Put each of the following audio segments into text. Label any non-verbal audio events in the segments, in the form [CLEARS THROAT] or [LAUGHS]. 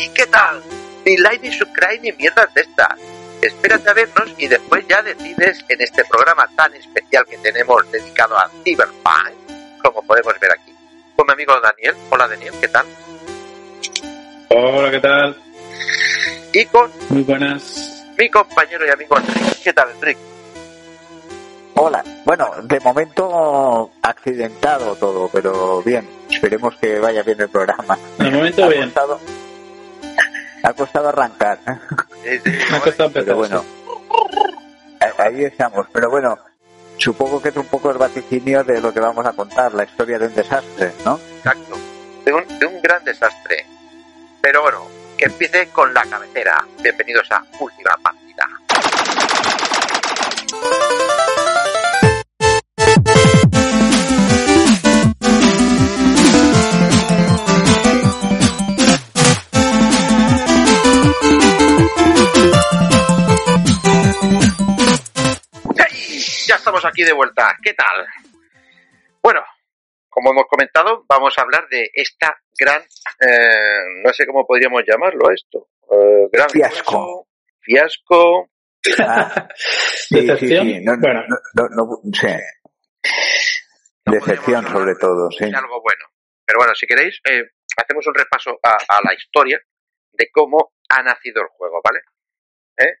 ¿Y qué tal? Ni like ni subscribe ni mierdas de estas. Espérate a vernos y después ya decides en este programa tan especial que tenemos dedicado a Cyberpunk, como podemos ver aquí, con mi amigo Daniel. Hola Daniel, ¿qué tal? Hola, ¿qué tal? Y con Muy buenas. mi compañero y amigo Enrique. ¿Qué tal, Enrique? Hola. Bueno, de momento accidentado todo, pero bien. Esperemos que vaya bien el programa. De momento ha bien. Ha costado arrancar, Eh, sí, [LAUGHS] ha costado pero bueno. Ahí estamos. Pero bueno, supongo que es un poco el vaticinio de lo que vamos a contar, la historia de un desastre, ¿no? Exacto. De un, de un gran desastre. Pero bueno, que empiece con la cabecera. Bienvenidos a Última Partida. Estamos aquí de vuelta. ¿Qué tal? Bueno, como hemos comentado, vamos a hablar de esta gran, eh, no sé cómo podríamos llamarlo esto, eh, gran Fiasco. fiasco, [LAUGHS] Ah, ¿Decepción? No, Bueno. no, no, Decepción sobre todo, sí. algo bueno. Pero bueno, si queréis, eh, hacemos un repaso a, a la historia de cómo ha nacido el juego, ¿vale? ¿Eh?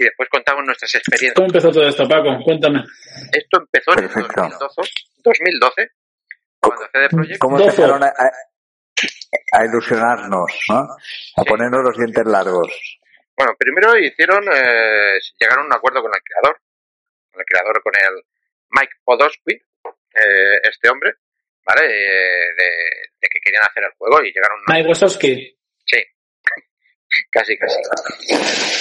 Y después contamos nuestras experiencias. ¿Cómo empezó todo esto, Paco? Cuéntame. Esto empezó en el Perfecto. 2012, 2012 cuando CD Projekt ¿Cómo Doce. empezaron a, a- ilusionarnos, ¿no? A Sí. ponernos los dientes largos. Bueno, primero hicieron, eh, llegaron a un acuerdo con el creador, con el creador, con el Mike Podosky, eh, este hombre, ¿vale? Eh, de, de que querían hacer el juego y llegaron a Mike Wazowski. Casi, casi.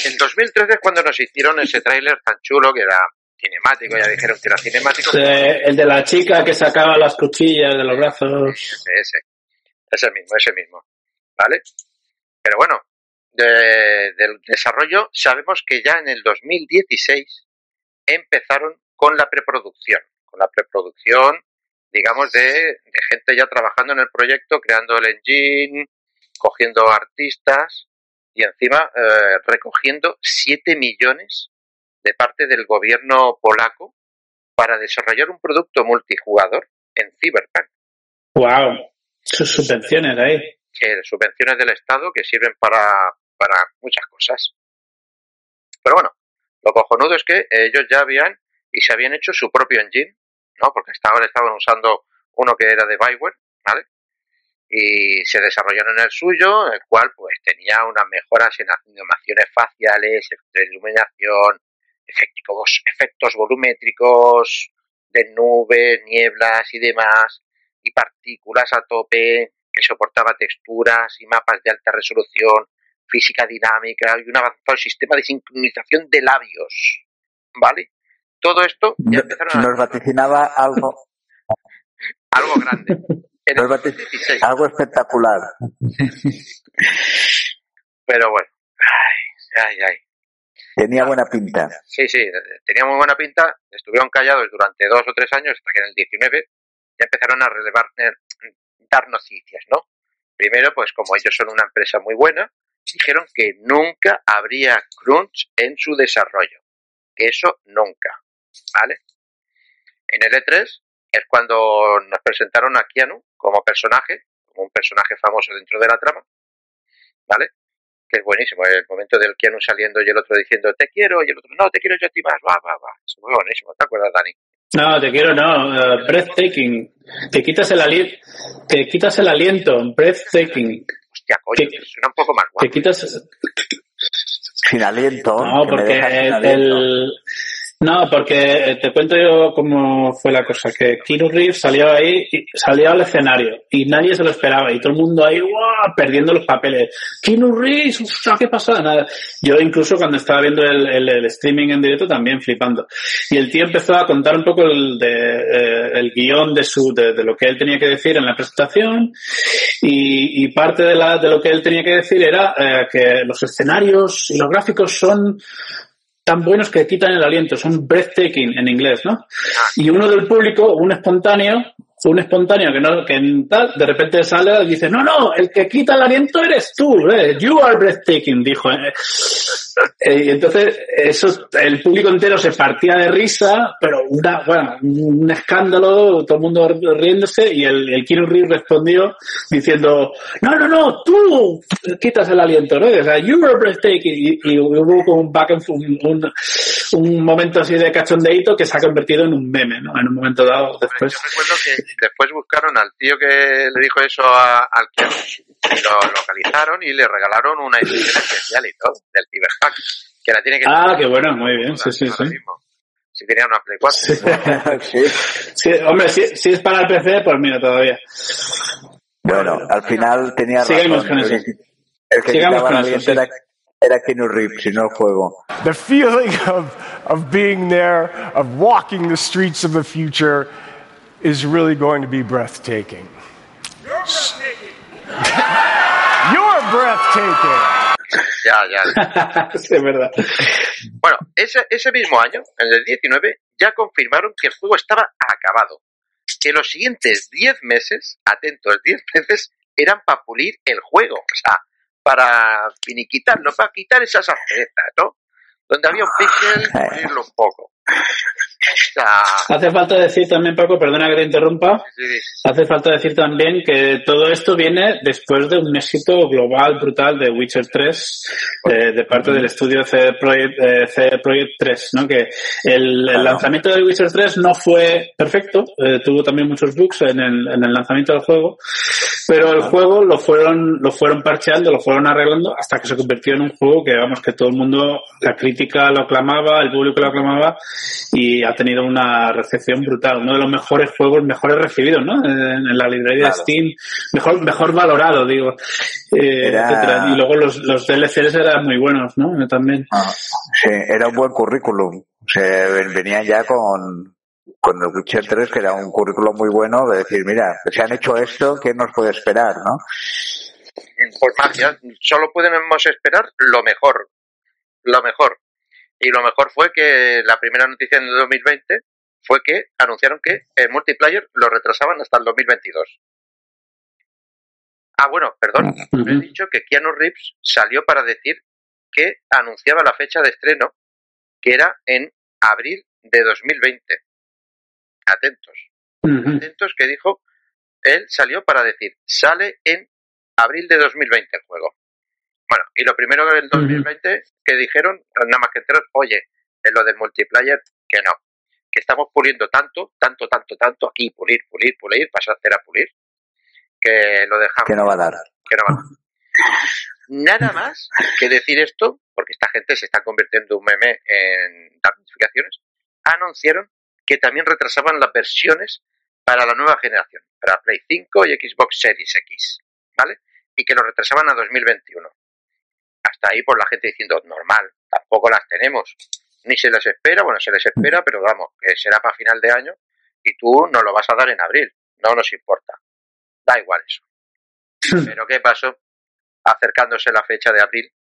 En 2013 es cuando nos hicieron ese tráiler tan chulo que era cinemático, ya dijeron que era cinemático. Eh, el de la chica que sacaba las cuchillas de los brazos. Ese, ese, ese mismo, ese mismo, ¿vale? Pero bueno, de- del desarrollo sabemos que ya en el 2016 empezaron con la preproducción, con la preproducción, digamos, de, de gente ya trabajando en el proyecto, creando el engine, cogiendo artistas y encima eh, recogiendo 7 millones de parte del gobierno polaco para desarrollar un producto multijugador en Cyberpunk. Wow. Sus subvenciones ahí. que subvenciones del Estado que sirven para, para muchas cosas. Pero bueno, lo cojonudo es que ellos ya habían y se habían hecho su propio engine, ¿no? Porque hasta ahora estaban usando uno que era de Bioware, ¿vale? Y se desarrollaron el suyo, el cual pues tenía unas mejoras en animaciones faciales, efectos de iluminación, efectos, efectos volumétricos de nubes, nieblas y demás, y partículas a tope, que soportaba texturas y mapas de alta resolución, física dinámica y un avanzado sistema de sincronización de labios. ¿Vale? Todo esto ya empezaron a Nos vaticinaba algo, [LAUGHS] algo grande. En el nos vati- 2016. algo espectacular. [LAUGHS] Pero bueno. Ay, ay, ay. Tenía buena pinta. Sí, sí, tenía muy buena pinta. Estuvieron callados durante dos o tres años hasta que en el 19 ya empezaron a relevar, eh, dar noticias, ¿no? Primero, pues como ellos son una empresa muy buena, dijeron que nunca habría crunch en su desarrollo. Que eso nunca, ¿vale? En el E3 es cuando nos presentaron a Keanu como personaje, como un personaje famoso dentro de la trama, ¿vale? Que es buenísimo, el momento del Keanu saliendo y el otro diciendo te quiero y el otro no, te quiero yo a ti más, va, va, va. Es muy buenísimo, ¿te acuerdas, Dani? No, te quiero, no. eh, breathtaking. Te quitas el aliento. Te quitas el aliento. Breathtaking. Hostia, coño, suena un poco más Te guapo. quitas. Sin aliento. No, porque el- No, porque eh, te cuento yo cómo fue la cosa, que Keanu Reeves salió ahí, salió al escenario y nadie se lo esperaba y todo el mundo ahí, ¡guau! perdiendo los papeles. Keanu Reeves, ¡Uf, ¿qué pasa? Nada. Yo incluso cuando estaba viendo el, streaming en directo también flipando. Y el tío empezó a contar un poco el, de, eh, el guion de, su, de, de lo que él tenía que decir en la presentación y, y parte de, la, de lo que él tenía que decir era eh, que los escenarios y los gráficos son tan buenos que quitan el aliento, son breathtaking en inglés, ¿no? Y uno del público, un espontáneo, un espontáneo que no, que en tal, de repente sale y dice, no, no, el que quita el aliento eres tú, eh, you are breathtaking, dijo. eh. Eh, Y entonces, eso, el público entero se partía de risa, pero una, bueno, un escándalo, todo el mundo riéndose, y el, el Keanu Reeves respondió diciendo, no, no, no, tú quitas el aliento, ¿no? O sea, you are breathtaking, y, y hubo como un back and forth, un, un, momento así de cachondeíto que se ha convertido en un meme, ¿no? En un momento dado después. Yo recuerdo que después buscaron al tío que le dijo eso a- al y lo localizaron y le regalaron una edición especial y todo del Cyberhack que la tiene que Ah, qué bueno, muy bien, sí, sí, sí. mismo. Si tenía una Play 4. Sí. [LAUGHS] Sí. Sí, hombre, si, si es para el PC, pues mira, todavía. Bueno, al final tenía Sigamos razón. con el eso. que, el que Sigamos con el eso, sí. era, era Keanu Reeves, y no el juego. The feeling of, of being there, of walking the streets of the future, is really going to be breathtaking. You're breathtaking. [LAUGHS] Ya, ya. [LAUGHS] sí, es verdad. Bueno, ese, ese mismo año, en el 19, ya confirmaron que el juego estaba acabado. Que los siguientes 10 meses, atentos, 10 [LAUGHS] meses, eran para pulir el juego. O sea, para finiquitarlo, para quitar esas asperezas, ¿no? Donde había un pixel, pulirlo un poco. Hace falta decir también, Paco, perdona que te interrumpa, sí, sí. hace falta decir también que todo esto viene después de un éxito global brutal de Witcher 3 eh, de parte del estudio CD Projekt, eh, CD Projekt 3, ¿no? Que el, lanzamiento de Witcher 3 no fue perfecto, eh, tuvo también muchos bugs en el, en el lanzamiento del juego, pero el juego lo fueron, lo fueron parcheando, lo fueron arreglando hasta que se convirtió en un juego que, vamos, que todo el mundo, la crítica lo aclamaba, el público lo aclamaba y ha tenido una recepción brutal. Uno de los mejores juegos, mejores recibidos, ¿no? En, en la librería Claro. de Steam, mejor, mejor valorado, digo. Eh, Era-. Y luego los, los DLCs eran muy buenos, ¿no? También. Ah, sí, era un buen currículum. Se ven- venían ya con, con el Witcher 3, que era un currículum muy bueno, de decir, mira, se han hecho esto, ¿qué nos puede esperar, no? Magia, solo podemos esperar lo mejor. Lo mejor. Y lo mejor fue que la primera noticia en el 2020 fue que anunciaron que el multiplayer lo retrasaban hasta el 2022. Ah, bueno, perdón. He dicho que Keanu Reeves salió para decir que anunciaba la fecha de estreno, que era en abril de 2020. Atentos. Atentos que dijo, él salió para decir, sale en abril de 2020 el juego. Bueno, y lo primero del 2020 que dijeron, nada más que entrar, oye, en lo del multiplayer, que no, que estamos puliendo tanto, tanto, tanto, tanto, aquí pulir, pulir, pulir, pasar a hacer a pulir, que lo dejamos. Que no va a dar. que no va. [LAUGHS] Nada más que decir esto, porque esta gente se está convirtiendo en un meme en dar notificaciones, anunciaron que también retrasaban las versiones para la nueva generación, para Play 5 y Xbox Series X, ¿vale? Y que lo retrasaban a 2021. Hasta ahí, por la gente diciendo, normal, tampoco las tenemos. Ni se les espera, bueno, se les espera, pero vamos, que será para final de año y tú nos lo vas a dar en abril, no nos importa. Da igual eso. [CLEARS THROAT] Pero ¿qué pasó? Acercándose la fecha de abril,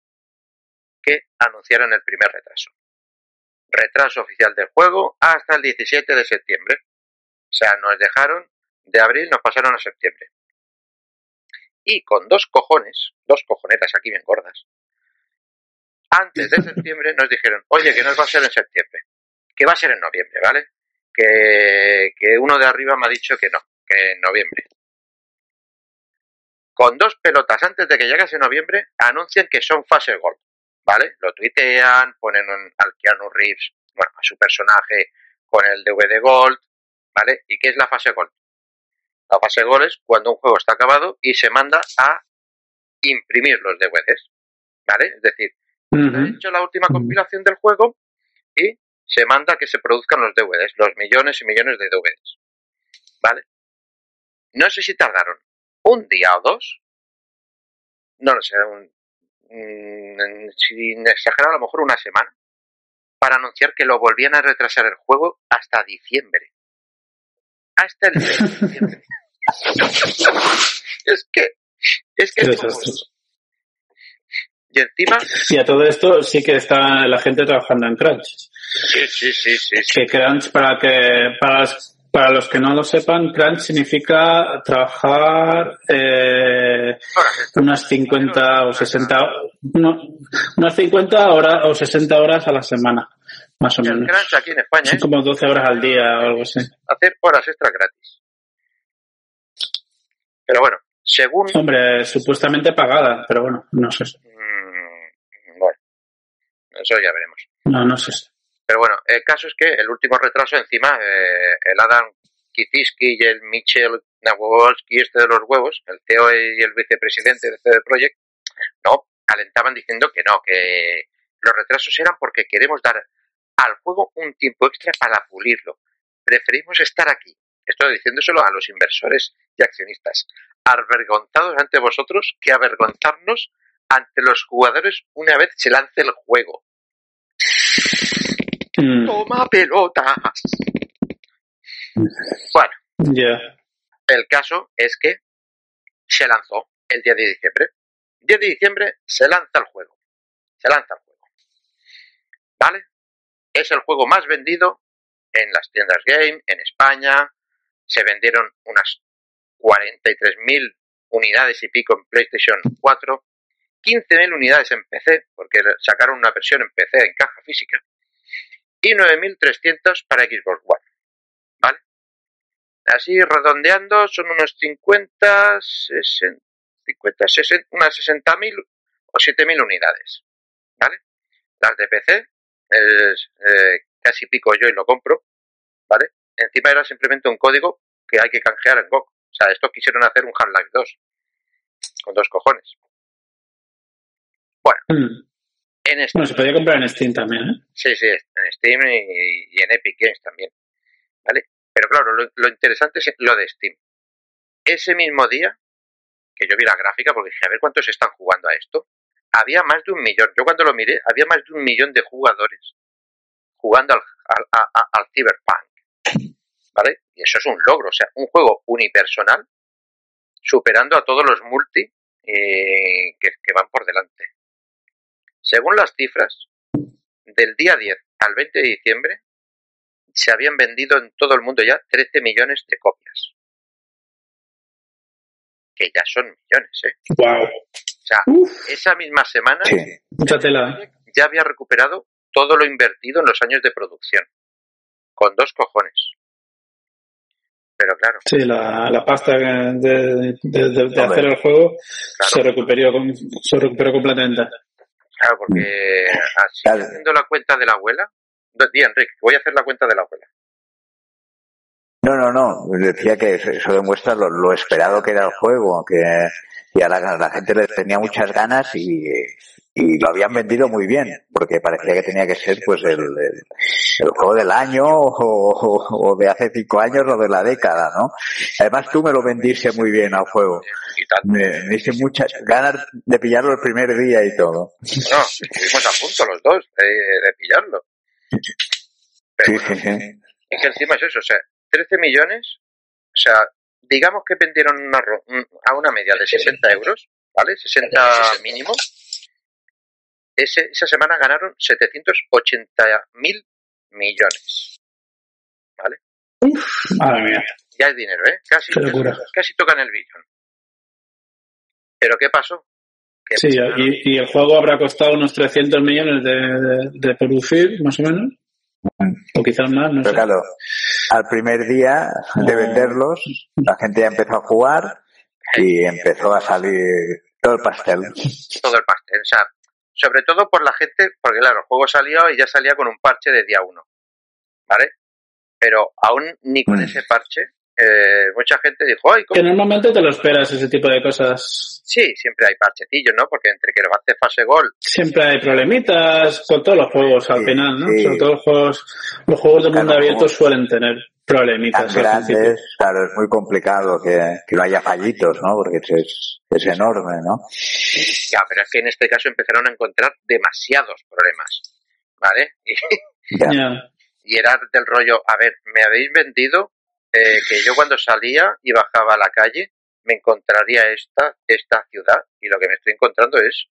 que anunciaron el primer retraso. Retraso oficial del juego hasta el 17 de septiembre. O sea, nos dejaron de abril, nos pasaron a septiembre. Y con dos cojones, dos cojonetas aquí bien gordas, antes de septiembre nos dijeron, oye, que no va a ser en septiembre, que va a ser en noviembre, ¿vale? Que, uno de arriba me ha dicho que no, que en noviembre con dos pelotas antes de que llegase noviembre, anuncian que son fase Gold, ¿vale? Lo tuitean, ponen un, al Keanu Reeves, bueno, a su personaje con el DVD Gold, ¿vale? ¿Y qué es la fase Gold? La fase Gold es cuando un juego está acabado y se manda a imprimir los DVDs, ¿vale? Es decir, He hecho la última compilación del juego y se manda que se produzcan los DVDs, los millones y millones de DVDs. ¿Vale? No sé si tardaron un día o dos, no lo sé, un, mm, sin exagerar, a lo mejor una semana, para anunciar que lo volvían a retrasar el juego hasta diciembre. Hasta el diciembre. [LAUGHS] es que, es que es. Y encima, Y a todo esto sí que está la gente trabajando en Crunch. sí, sí, sí. Que Crunch, para que para, para los que no lo sepan, Crunch significa trabajar eh, unas 50 o 60 no, unas 50 horas o 60 horas a la semana, más o El menos. crunch aquí en España Son es como 12 horas al día o algo así. hacer horas extras gratis. Pero bueno, según Hombre, supuestamente pagada, pero bueno, no sé. Mm, bueno, eso ya veremos. No, no sé. Pero bueno, el caso es que el último retraso encima, eh, el Adam Kitiski y el Michel Nawolski, este de los huevos, el CEO y el vicepresidente de CD Projekt, no, alentaban diciendo que no, que los retrasos eran porque queremos dar al juego un tiempo extra para pulirlo. Preferimos estar aquí. Estoy diciéndoselo a los inversores y accionistas. Avergonzados ante vosotros que avergonzarnos ante los jugadores una vez se lance el juego. Mm, ¡Toma pelotas! Bueno, Ya. el caso es que se lanzó el día de diciembre. 10 de diciembre se lanza el juego. Se lanza el juego. ¿Vale? Es el juego más vendido en las tiendas game, en España. Se vendieron unas 43.000 unidades y pico en PlayStation 4. 15.000 unidades en PC, porque sacaron una versión en PC en caja física. Y 9.300 para Xbox One. ¿Vale? Así redondeando son unos 50, 60, 50 60, unas 60.000 o 7.000 unidades. ¿Vale? Las de PC, eh, casi pico yo y lo compro. ¿Vale? Encima era simplemente un código que hay que canjear en GOG. O sea, estos quisieron hacer un Half-Life 2. Con dos cojones. Mm. En Bueno, se podía comprar en Steam también, ¿eh? Sí, sí, en Steam y, y en Epic Games también. ¿Vale? Pero claro, lo, lo interesante es lo de Steam. Ese mismo día que yo vi la gráfica, porque dije, a ver cuántos están jugando a esto, había más de un millón. Yo cuando lo miré, había más de un millón de jugadores jugando al, al, a- a- al Cyberpunk. ¿Vale? Y eso es un logro, o sea, un juego unipersonal superando a todos los multi eh, que, que van por delante. Según las cifras, del día 10 al 20 de diciembre se habían vendido en todo el mundo ya 13 millones de copias. Que ya son millones, ¿eh? Wow. O sea, esa misma semana Sí. Mucha tela. ¿eh? ya había recuperado todo lo invertido en los años de producción. Con dos cojones. Pero claro, Sí, la, la pasta de, de, de- de Hombre. hacer el juego Claro. se, recuperó, con- se recuperó completamente. claro, porque así Claro. haciendo la cuenta de la abuela. Di, Enrique, voy a hacer la cuenta de la abuela. No, no, no. Decía que eso eso demuestra lo, lo esperado que era el juego, que y a la, la gente le tenía muchas ganas y, y lo habían vendido muy bien, porque parecía que tenía que ser pues el, el, el juego del año o, o- o de hace cinco años o de la década, ¿no? Además tú me lo vendiste muy bien al juego. Y tal. Me, me hice muchas ganas de pillarlo el primer día y todo. No, estuvimos a punto los dos de, de pillarlo. Pero Sí, bueno, sí, sí. Es que encima es eso, o sea, 13 millones, o sea, digamos que vendieron una, ro- a una media de 60 euros, ¿vale? 60 mínimo. Ese, esa semana ganaron 780 mil millones, ¿vale? Madre mía. Ya es dinero, ¿eh? Casi, Qué casi tocan el billón. ¿Pero qué pasó? Que Sí, y, y el juego habrá costado unos 300 millones de, de, de producir, más o menos. O quizás más, no Pero sé. claro, al primer día de venderlos, la gente ya empezó a jugar y empezó a salir todo el pastel. todo el pastel. O sea, sobre todo por la gente, porque claro, el juego salió y ya salía con un parche de día uno, ¿vale? Pero aún ni con Mm. ese parche eh, mucha gente dijo, ay, ¿cómo? Que normalmente te lo esperas ese tipo de cosas. Sí, siempre hay parchecillos, ¿no? Porque entre que lo hace fase gol, Siempre hay problemitas con todos los juegos al Sí, final, ¿no? sí. Sobre todo los juegos, los juegos de mundo Claro, abierto suelen tener problemitas al grandes, claro, es muy complicado que, que no haya fallitos, ¿no? Porque es, es enorme, ¿no? ya, pero es que en este caso empezaron a encontrar demasiados problemas, ¿vale? [LAUGHS] Ya. y era del rollo, a ver, me habéis vendido eh, que yo cuando salía y bajaba a la calle me encontraría esta, esta ciudad y lo que me estoy encontrando es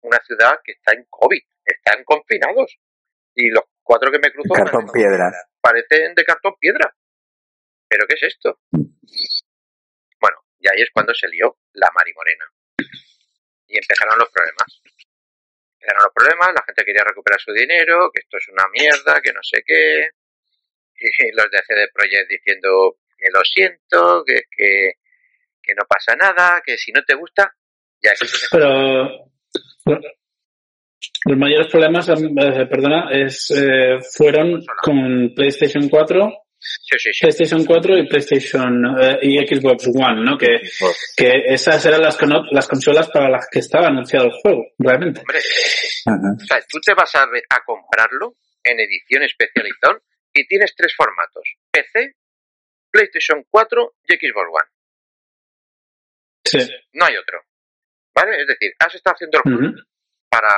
una ciudad que está en COVID, están confinados y los cuatro que me cruzo Cartón piedra. parecen de cartón piedra. ¿Pero qué es esto? Bueno, y ahí es cuando se lió la marimorena. Y empezaron los problemas. Empezaron los problemas, la gente quería recuperar su dinero, que esto es una mierda, que no sé qué. Y [LAUGHS] los de CD Projekt diciendo que lo siento, que, que, que no pasa nada, que si no te gusta, ya Pero los mayores problemas, eh, perdona, es, eh, fueron con PlayStation 4, Sí, sí, sí. PlayStation 4 y PlayStation eh, y Xbox One, ¿no? Que, que esas eran las, cono- las consolas para las que estaba anunciado el juego, realmente. Hombre. O sea, tú te vas a, a comprarlo en edición especializada y tienes tres formatos: PC, PlayStation 4 y Xbox One. Sí. No hay otro. ¿Vale? Es decir, has estado haciendo el Ujú. para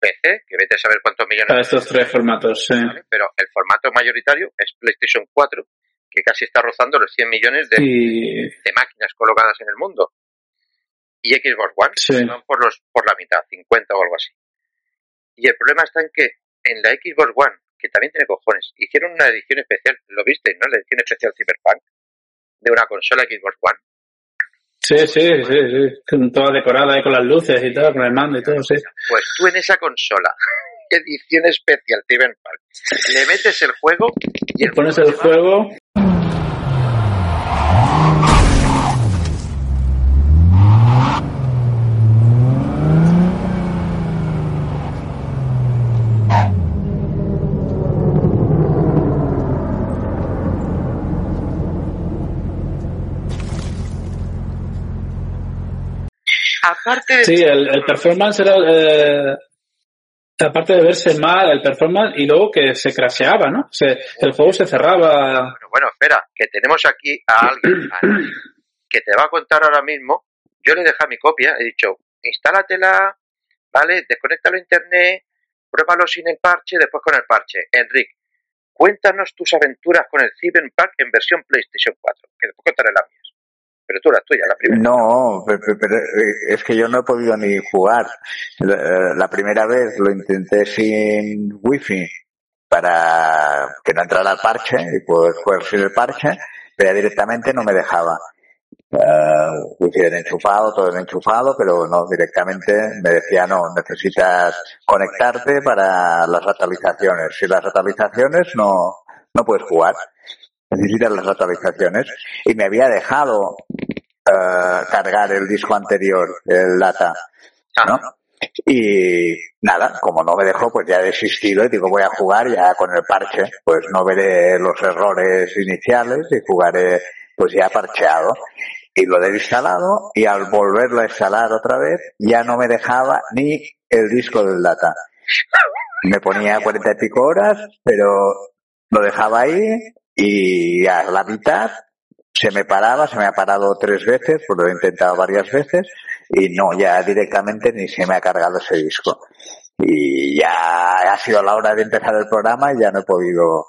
PC, que vete a saber cuántos millones, Para estos tres formatos, sí. ¿vale? pero el formato mayoritario es PlayStation 4, que casi está rozando los 100 millones de, Y de máquinas colocadas en el mundo. Y Xbox One Sí. van por, los, por la mitad, 50 o algo así. Y el problema está en que en la Xbox One, que también tiene cojones, hicieron una edición especial, lo viste, ¿no? La edición especial Cyberpunk de una consola Xbox One. sí, sí, sí, sí. Toda decorada ahí con las luces y todo, con el mando y todo, sí. Pues tú en esa consola, [LAUGHS] edición especial Cyberpunk, le metes el juego y el pones juego el juego. Aparte Sí, el, el performance era. eh, aparte de verse mal, el performance, y luego que se crasheaba, ¿no? Se, el juego se cerraba. Bueno, bueno, espera, que tenemos aquí a alguien, a alguien que te va a contar ahora mismo. Yo le he dejado mi copia, he dicho, instálatela, ¿vale? Desconéctalo a internet, pruébalo sin el parche, después con el parche. Enrique, cuéntanos tus aventuras con el Cyberpunk en versión PlayStation 4, que después contaré las mías. Pero tú las tuyas, la primera. No, pe- pe- pero eh, es que yo no he podido ni jugar. La, eh, la primera vez lo intenté sin wifi para que no entrara el parche y poder jugar sin el parche, pero directamente no me dejaba. Uh, wifi enchufado, todo bien enchufado, pero no, directamente me decía no, necesitas conectarte para las actualizaciones. Si las actualizaciones no, no puedes jugar. Necesitas las actualizaciones. Y me había dejado eh, cargar el disco anterior, el data, ¿no? Y nada, como no me dejó, pues ya he desistido y digo, voy a jugar ya con el parche, pues no veré los errores iniciales y jugaré pues ya parcheado. Y lo he instalado y al volverlo a instalar otra vez ya no me dejaba ni el disco del data. Me ponía cuarenta y pico horas, pero lo dejaba ahí y a la mitad se me paraba, se me ha parado tres veces, pues lo he intentado varias veces y no, ya directamente ni se me ha cargado ese disco. Y ya ha sido la hora de empezar el programa y ya no he podido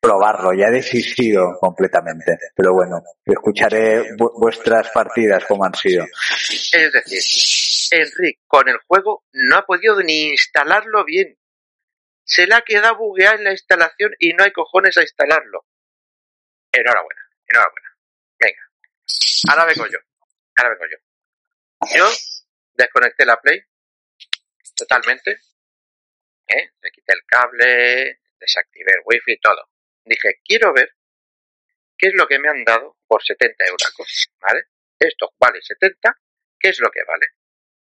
probarlo, ya he desistido completamente. Pero bueno, escucharé vu- vuestras partidas como han sido. Es decir, Enrique con el juego no ha podido ni instalarlo bien. Se le ha quedado bugueado en la instalación y no hay cojones a instalarlo. Enhorabuena, enhorabuena. Venga, ahora vengo yo. Ahora vengo yo. Yo desconecté la Play totalmente. ¿eh? Le quité el cable, desactivé el wifi y todo. Dije, quiero ver qué es lo que me han dado por 70 euros, ¿vale? Esto vale 70, ¿qué es lo que vale?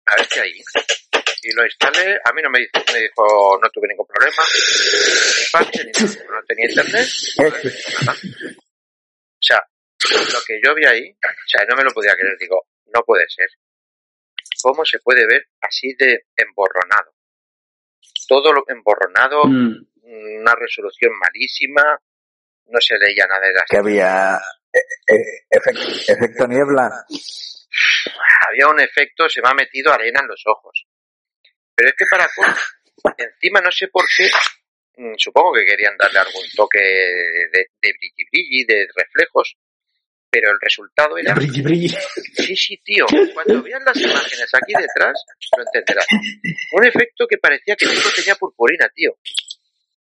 A ver qué hay. Y lo instalé, a mí no me dijo, me dijo no tuve ningún problema, ni parche, ni nada, no tenía internet, no [LAUGHS] nada. Lo que yo vi ahí, o sea, no me lo podía creer, digo, no puede ser. ¿Cómo se puede ver así de emborronado? Todo lo emborronado, Mm. una resolución malísima, no se leía nada de las Que había eh, eh, efecto, efecto niebla. había un efecto, se me ha metido arena en los ojos. Pero es que para encima no sé por qué, mm, supongo que querían darle algún toque de, de brilli brilli, de reflejos, pero el resultado era, Brilli, brilli. sí, sí, tío, cuando vean las imágenes aquí detrás, lo entenderás. Un efecto que parecía que todo tenía purpurina, tío.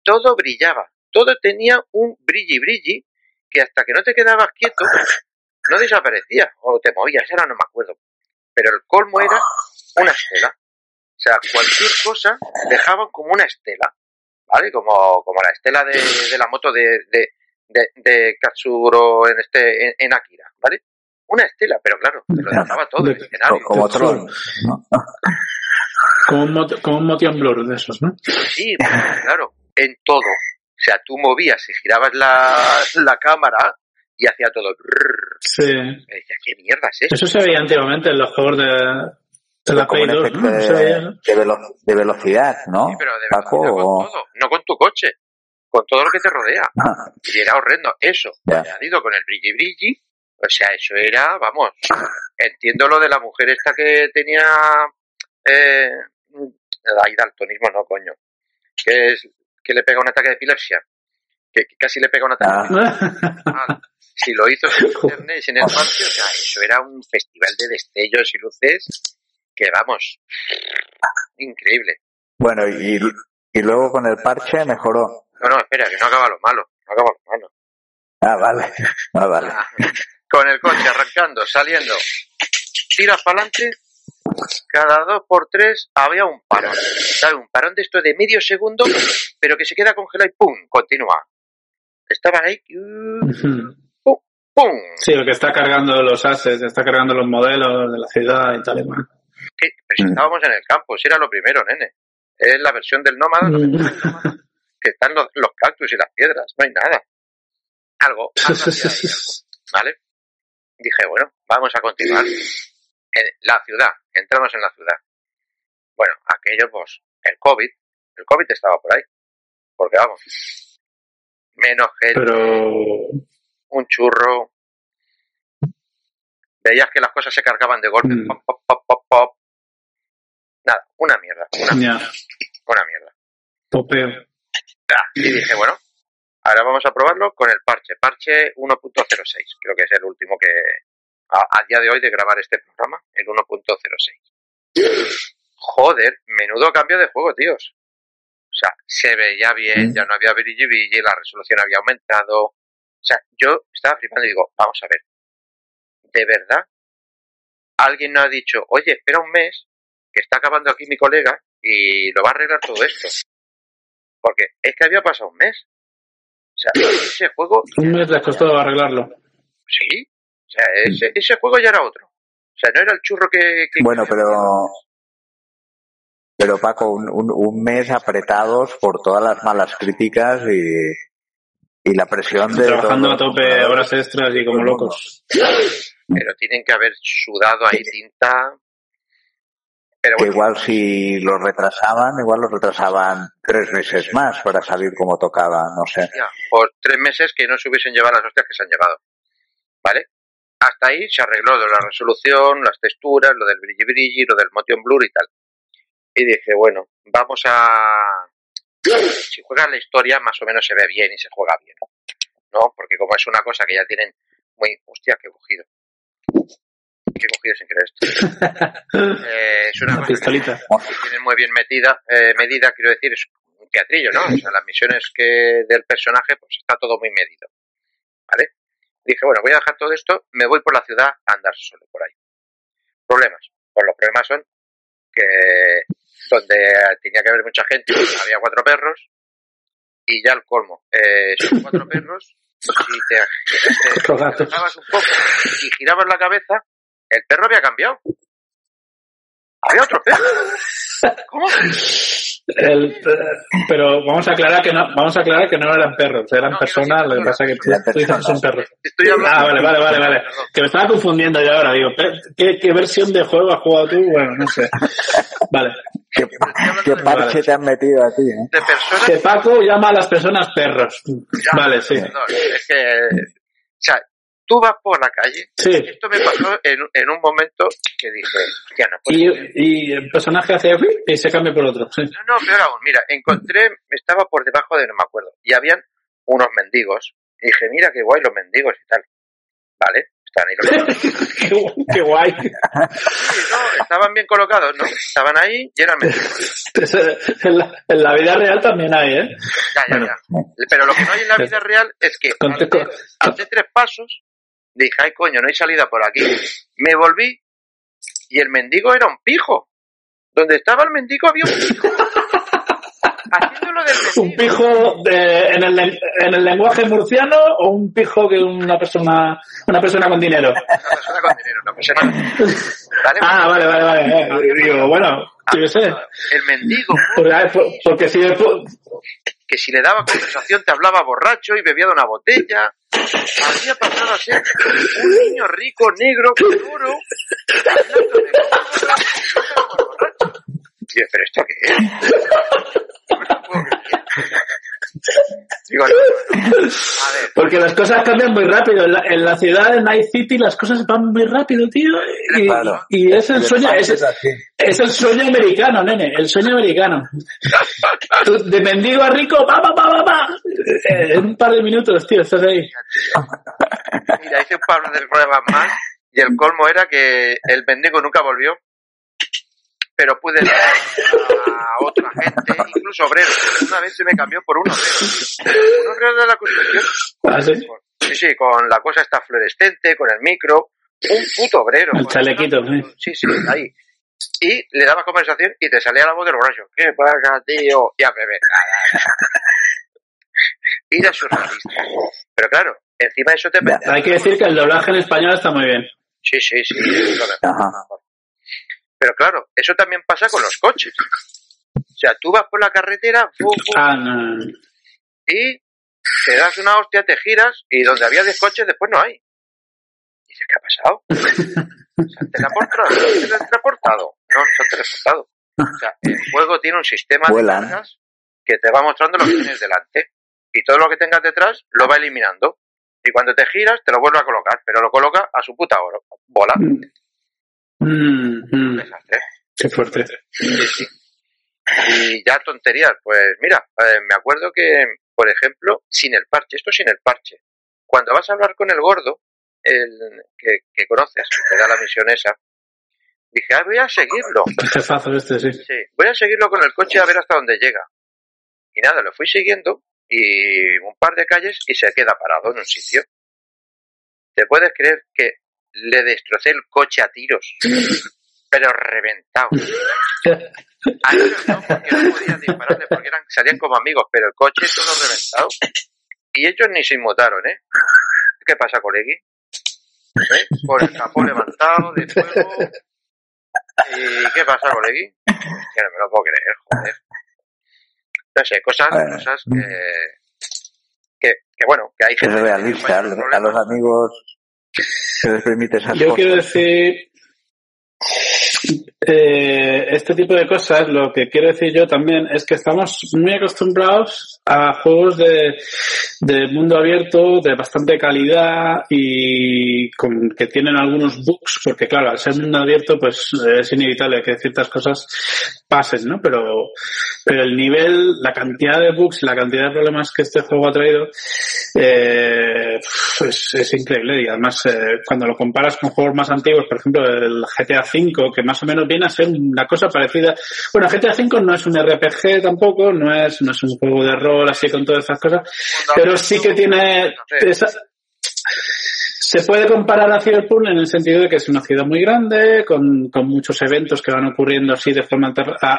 Todo brillaba, todo tenía un brilli brilli que hasta que no te quedabas quieto, no desaparecía, o te movías, ahora no me acuerdo. Pero el colmo era una estela. O sea, cualquier cosa dejaban como una estela, ¿vale? Como, como la estela de, de la moto de, de, de, de Katsuro en, este, en, en Akira, ¿vale? Una estela, pero claro, te lo dejaba todo el De- escenario. Como Tron. Como un, mot- como un motion blur de esos, ¿no? Sí, claro, en todo. O sea, tú movías y girabas la, la cámara y hacía todo. Sí. Me decía, ¿qué mierda es esto? Eso se veía antiguamente en los juegos de, de la Como Play un 2, efecto ¿no? Se veía, ¿no? de, de velo- de velocidad, ¿no? Sí, pero de Paco, velocidad o- con todo, no con tu coche, con todo lo que te rodea. Y era horrendo. Eso, Ya. añadido con el brilli brilli, o sea, eso era, vamos, entiendo lo de la mujer esta que tenía, eh, ahí daltonismo, no, coño, que es, que le pega un ataque de epilepsia, que, que casi le pega un ataque de Ah. Ah, si lo hizo sin [LAUGHS] internet y el parche, o sea, eso era un festival de destellos y luces que vamos, increíble. Bueno, y, y luego con el parche mejoró. No, no, espera, que no acaba lo malo, no acaba lo malo. Ah, vale. [LAUGHS] Ah, vale. Con el coche arrancando, saliendo, tiras para adelante, cada dos por tres había un parón. ¿Sabes? Un parón de esto de medio segundo, pero que se queda congelado y ¡pum! Continúa. Estaban ahí. ¡pum! ¡pum! Sí, lo que está cargando los assets, está cargando los modelos de la ciudad y tal y. ¿Qué? Pero si estábamos en el campo, si era lo primero, nene. Es la versión del nómada, lo [LAUGHS] que que están los, los cactus y las piedras, no hay nada. [LAUGHS] Algo, ¿vale? Dije, bueno, vamos a continuar. En la ciudad, entramos en la ciudad. Bueno, aquello, pues, el COVID, el COVID estaba por ahí. Porque vamos, menos gente, Pero un churro. Veías que las cosas se cargaban de golpe, Mm. pop, pop, pop, pop, pop. Nada, una mierda, una, ya, una mierda. popeo. Y dije, bueno, ahora vamos a probarlo con el parche, parche 1.06, creo que es el último que, a, a día de hoy de grabar este programa, el 1.06. Joder, menudo cambio de juego, tíos. O sea, se veía bien, Mm. ya no había brilli, la resolución había aumentado. O sea, yo estaba flipando y digo, vamos a ver, ¿de verdad? Alguien no ha dicho, oye, espera un mes, que está acabando aquí mi colega y lo va a arreglar todo esto. Porque es que había pasado un mes. O sea, ese juego, Un mes les costó arreglarlo. sí. O sea, ese, ese juego ya era otro. O sea, no era el churro que... que- Bueno, pero pero Paco, un, un, un mes apretados por todas las malas críticas y, y la presión de Trabajando a tope, horas extras y como locos. Pero tienen que haber sudado ahí tinta. Pero que igual si lo retrasaban, igual lo retrasaban tres meses más para salir como tocaba, no sé. por tres meses que no se hubiesen llevado las hostias que se han llevado. ¿Vale? Hasta ahí se arregló lo de la resolución, las texturas, lo del brilli brilli, lo del motion blur y tal. Y dije, bueno, vamos a... Si juegas la historia, más o menos se ve bien y se juega bien. ¿No? Porque como es una cosa que ya tienen muy... Hostia, qué cogido. Qué cogido sin querer esto. [LAUGHS] Eh, es una que pistolita. que tienen muy bien metida, eh, medida, quiero decir, es un teatrillo, ¿no? O sea, las misiones que del personaje, pues está todo muy medido, ¿vale? Dije, bueno, voy a dejar todo esto, me voy por la ciudad a andar solo por ahí. Problemas. Pues los problemas son que donde tenía que haber mucha gente, había cuatro perros, y ya el colmo, eh, son cuatro perros, si te, te, [LAUGHS] un poco y girabas la cabeza, el perro había cambiado. Había otro perro. [LAUGHS] ¿Cómo? El, pero vamos a aclarar que no, vamos a aclarar que no eran perros, eran No, personas, lo que pasa es que tú, dices que son personas. perros. Estoy hablando. Ah, vale, vale, vale, vale. Que me estaba confundiendo yo ahora, digo, ¿qué, qué versión de juego has jugado tú? Bueno, no sé. [LAUGHS] Vale. ¿Qué, qué parche te han metido a ti, eh? De personas. Que Paco llama a las personas perros. Vale, sí. No, es que. O sea, tú vas por la calle. Sí. Esto me pasó en, en un momento que dije, hostia, no puede Y, el personaje hace y se cambia por otro. Sí. No, no, peor aún. Mira, encontré, estaba por debajo de, no me acuerdo, y habían unos mendigos. Y dije, mira qué guay los mendigos y tal. Vale, están ahí los [LAUGHS] mendigos. qué, gu- qué guay. Sí, no, estaban bien colocados, ¿no? Estaban ahí y eran mendigos. En la, en la vida real también hay, ¿eh? Ya, ya, ya. Pero lo que no hay en la vida real es que hace tres pasos dije, ay coño, no hay salida por aquí. Me volví y el mendigo era un pijo. Donde estaba el mendigo había un pijo. [LAUGHS] Haciéndolo del ¿Un mendigo. pijo de, en, el, en el lenguaje murciano o un pijo que una persona una persona con dinero? Una persona con dinero, una persona. Ah, vale, vale, vale. Eh, Digo, bueno, yo sé. El mendigo, Porque, por- porque si después- que si le daba conversación te hablaba borracho y bebía de una botella. Había pasado a ser un niño rico, negro, oro, hablando de borracho. Yo, ¿pero esto qué es? [LAUGHS] Digo, no. A ver, porque las cosas cambian muy rápido. En la, en la ciudad, en Night City, las cosas van muy rápido, tío. Y, Claro. y es el sueño, es, Es el sueño americano, nene, el sueño americano. [LAUGHS] Tú, De mendigo a rico, pa, pa, pa, pa, pa. En un par de minutos, tío, estás ahí. mira, hice un par de pruebas más y el colmo era que el mendigo nunca volvió. Pero pude dar a otra gente, incluso obreros. Una vez se me cambió por un obrero. Un obrero de la construcción. Ah, sí. Sí, sí, con la cosa esta fluorescente, con el micro. Un puto obrero. El chalequito, Sí, sí, ahí. Y le daba conversación y te salía la voz del borracho. ¿Qué pasa, tío? Y a beber. Y era surrealista. Pero claro, encima de eso te Ya. Hay que decir que el doblaje en español está muy bien. Sí, sí, sí. Ajá. Pero claro, eso también pasa con los coches. O sea, tú vas por la carretera Ah, no, y te das una hostia, te giras y donde había 10 coches después no hay. Y dices, ¿qué ha pasado? [LAUGHS] ¿Se han teleportado? ¿Se han teletransportado? No, no se han teletransportado. O sea, el juego tiene un sistema de cargas que te va mostrando lo que tienes delante. Y todo lo que tengas detrás lo va eliminando. Y cuando te giras, te lo vuelve a colocar, pero lo coloca a su puta oro. Bola. Mm, mm, desastre. qué fuerte. Sí, sí. Y ya tonterías, pues mira, eh, me acuerdo que, por ejemplo, sin el parche, esto sin el parche, cuando vas a hablar con el gordo, el que, que conoces, que te da la misión esa, dije, ah, voy a seguirlo, [LAUGHS] jefazo este, sí. sí, voy a seguirlo con el coche a ver hasta dónde llega. Y nada, lo fui siguiendo y un par de calles y se queda parado en un sitio. ¿Te puedes creer que le destrocé el coche a tiros? [LAUGHS] Pero reventado. A ellos no, porque no podían dispararle, porque eran, salían como amigos, pero el coche todo reventado. Y ellos ni se inmutaron, ¿eh? ¿Qué pasa, colegui? ¿Eh? Con el capó levantado, de fuego. ¿Y qué pasa, colegui? Que no me lo puedo creer, joder. No sé, cosas, cosas que, que, que bueno, que hay Es gente que realista. A los amigos se les permite esas Yo cosas. quiero decir, eh, este tipo de cosas, lo que quiero decir yo también es que estamos muy acostumbrados a juegos de, de mundo abierto, de bastante calidad y con, que tienen algunos bugs, porque claro, al ser mundo abierto, pues es inevitable que ciertas cosas pasen, ¿no? Pero, pero el nivel, la cantidad de bugs, la cantidad de problemas que este juego ha traído, eh, es increíble y además eh, cuando lo comparas con juegos más antiguos, por ejemplo el GTA V, que más o menos viene a ser una cosa parecida. Bueno, GTA V no es un RPG tampoco, no es, no es un juego de rol así con todas esas cosas, pero sí que tiene esa- se puede comparar a Cyberpunk en el sentido de que es una ciudad muy grande, con, con muchos eventos que van ocurriendo así de forma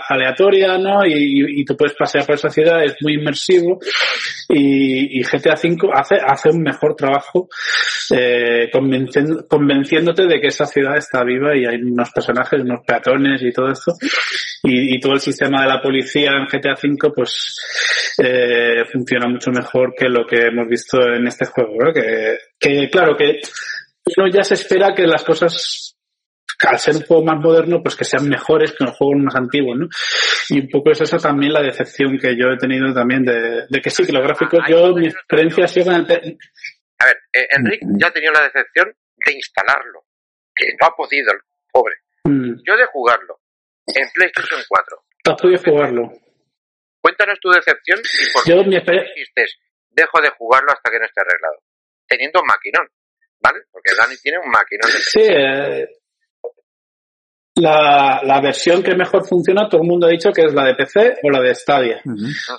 aleatoria, ¿no? Y, y- tú puedes pasear por esa ciudad, es muy inmersivo. Y, y GTA V hace, hace un mejor trabajo eh, convencien- convenciéndote de que esa ciudad está viva y hay unos personajes, unos peatones y todo esto. y, y todo el sistema de la policía en GTA V pues eh, funciona mucho mejor que lo que hemos visto en este juego, ¿no? que, que claro que uno ya se espera que las cosas al ser un juego más moderno, pues que sean mejores que los juegos más antiguos, ¿no? Y un poco es esa también la decepción que yo he tenido también de, de que sí, que los gráficos, yo, mi experiencia ha sido con el... A ver, eh, Enrique ya ha tenido la decepción de instalarlo, que no ha podido, el pobre. Mm, Yo de jugarlo en PlayStation 4. ¿Has podido jugarlo? Cuéntanos tu decepción y por Yo, qué mi dijiste, dejo de jugarlo hasta que no esté arreglado. Teniendo un maquinón, ¿vale? Porque Dani tiene un maquinón de Sí, eh, la, la versión que mejor funciona, todo el mundo ha dicho que es la de PC o la de Stadia,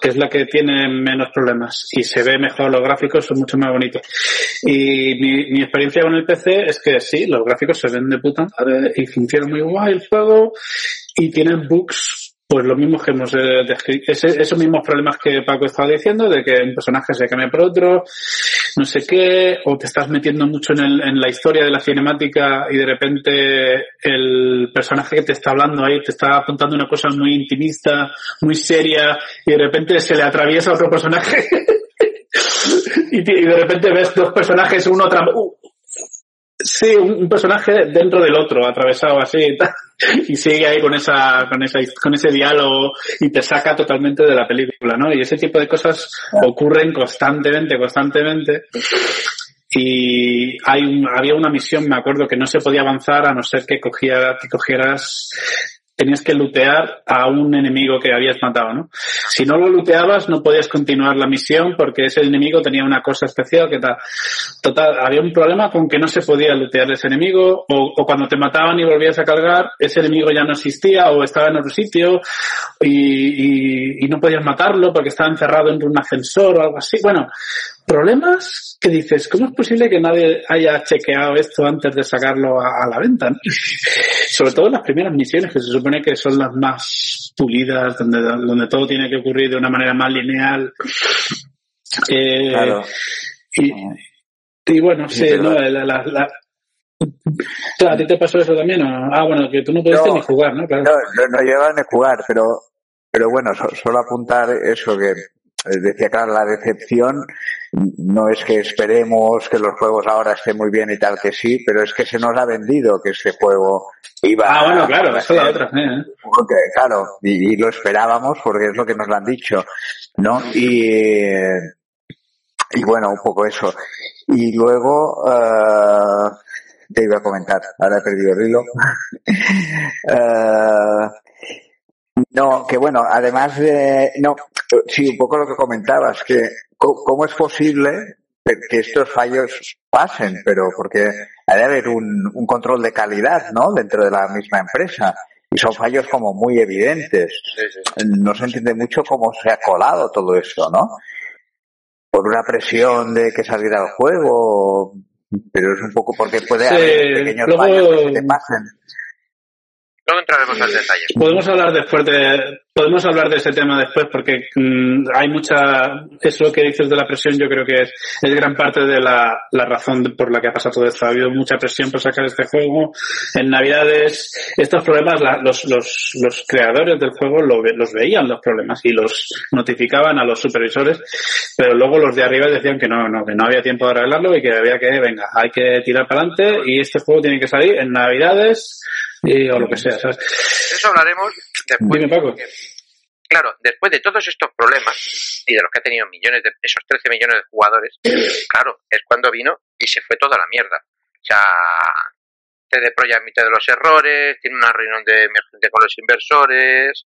que es la que tiene menos problemas y se ve mejor los gráficos, son mucho más bonitos. Y mi, mi experiencia con el PC es que sí, los gráficos se ven de puta madre y funciona muy guay el juego y tienen bugs pues los mismos que hemos eh, descrito, esos mismos problemas que Paco estaba diciendo, de que un personaje se cambia por otro, no sé qué, o te estás metiendo mucho en, el- en la historia de la cinemática y de repente el personaje que te está hablando ahí te está contando una cosa muy intimista, muy seria, y de repente se le atraviesa otro personaje. [LAUGHS] y, de repente ves dos personajes, uno otra. uh, Sí, un, personaje dentro del otro, atravesado así y tal. [LAUGHS] Y sigue ahí con esa, con esa, con ese diálogo y te saca totalmente de la película, ¿no? Y ese tipo de cosas ocurren constantemente, constantemente. Y hay un- había una misión, me acuerdo, que no se podía avanzar a no ser que, cogía, que cogieras, tenías que lootear a un enemigo que habías matado, ¿no? Si no lo looteabas, no podías continuar la misión porque ese enemigo tenía una cosa especial que tal. Total, había un problema con que no se podía lootear ese enemigo o, o cuando te mataban y volvías a cargar, ese enemigo ya no existía o estaba en otro sitio y, y- y no podías matarlo porque estaba encerrado en un ascensor o algo así. Bueno, problemas que dices, ¿cómo es posible que nadie haya chequeado esto antes de sacarlo a, a la venta? no? [LAUGHS] Sobre todo en las primeras misiones, que se supone que son las más pulidas, donde, donde todo tiene que ocurrir de una manera más lineal. Eh, Claro. y, y bueno, Sí, ¿no? verdad. La, la- la- Claro, ¿A ti te pasó eso también? Ah, bueno, que tú no pudiste No. ni jugar, ¿no? Claro. No, no, no a jugar, pero, pero bueno, so- solo apuntar eso que decía claro, la decepción no es que esperemos que los juegos ahora estén muy bien y tal que sí, pero es que se nos ha vendido que este juego iba Ah, bueno, claro, a esa es la otra. ¿eh? porque, claro, y, y lo esperábamos porque es lo que nos lo han dicho, ¿no? Y, y bueno, un poco eso. Y luego, eh, te iba a comentar, ahora he perdido el hilo. [LAUGHS] Eh, no, que bueno, además de, no, sí, un poco lo que comentabas, que cómo es posible que estos fallos pasen, pero porque ha de haber un, un control de calidad, ¿no? Dentro de la misma empresa. Y son fallos como muy evidentes. No se entiende mucho cómo se ha colado todo eso, ¿no? Por una presión de que saliera el juego, pero es un poco porque puede Sí, haber pequeños luego- fallos que se te pasen. Luego entraremos al detalle. Podemos hablar después de, podemos hablar de ese tema después porque mm, hay mucha, eso que dices de la presión yo creo que es, gran parte de la, razón por la que ha pasado todo esto. Ha habido mucha presión por sacar este juego. En Navidades, estos problemas, la- los, los, los creadores del juego lo los veían los problemas y los notificaban a los supervisores, pero luego los de arriba decían que no, no, que no había tiempo de arreglarlo y que había que, venga, hay que tirar para adelante y este juego tiene que salir en Navidades y, o lo que sea, ¿sabes? Eso hablaremos después. Dime, Paco. porque, Claro, después de todos estos problemas y de los que ha tenido millones de esos 13 millones de jugadores, [CLEARS THROAT] claro, es cuando vino y se fue toda la mierda. O sea, CD Projekt admite de los errores, tiene una reunión de emergente con los inversores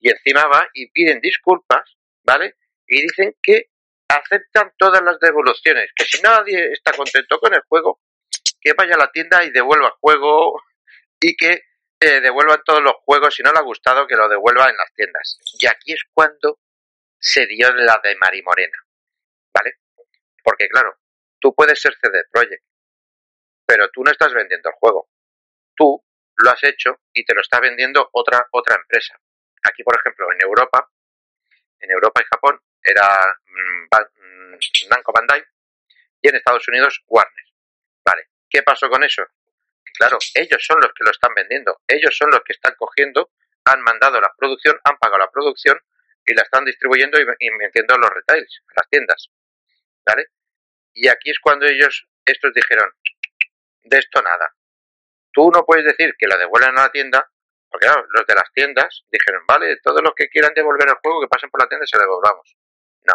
y encima va y piden disculpas, ¿vale? Y dicen que aceptan todas las devoluciones, que si nadie está contento con el juego, que vaya a la tienda y devuelva el juego y que eh, devuelvan todos los juegos, si no le ha gustado, que lo devuelva en las tiendas. Y aquí es cuando se dio la de Mari Morena, ¿vale? Porque claro, tú puedes ser CD Projekt, pero tú no estás vendiendo el juego. Tú lo has hecho y te lo está vendiendo otra, otra empresa. Aquí, por ejemplo, en Europa, en Europa y Japón, era mm, mm, Bandai y en Estados Unidos Warner. Vale, ¿qué pasó con eso? Claro, ellos son los que lo están vendiendo, ellos son los que están cogiendo han mandado la producción, han pagado la producción y la están distribuyendo y, y metiendo en los retails, las tiendas. ¿Vale? Y aquí es cuando ellos, estos dijeron, de esto nada. Tú no puedes decir que la devuelvan a la tienda, porque los de las tiendas dijeron, vale, todos los que quieran devolver el juego, que pasen por la tienda se lo devolvamos. No.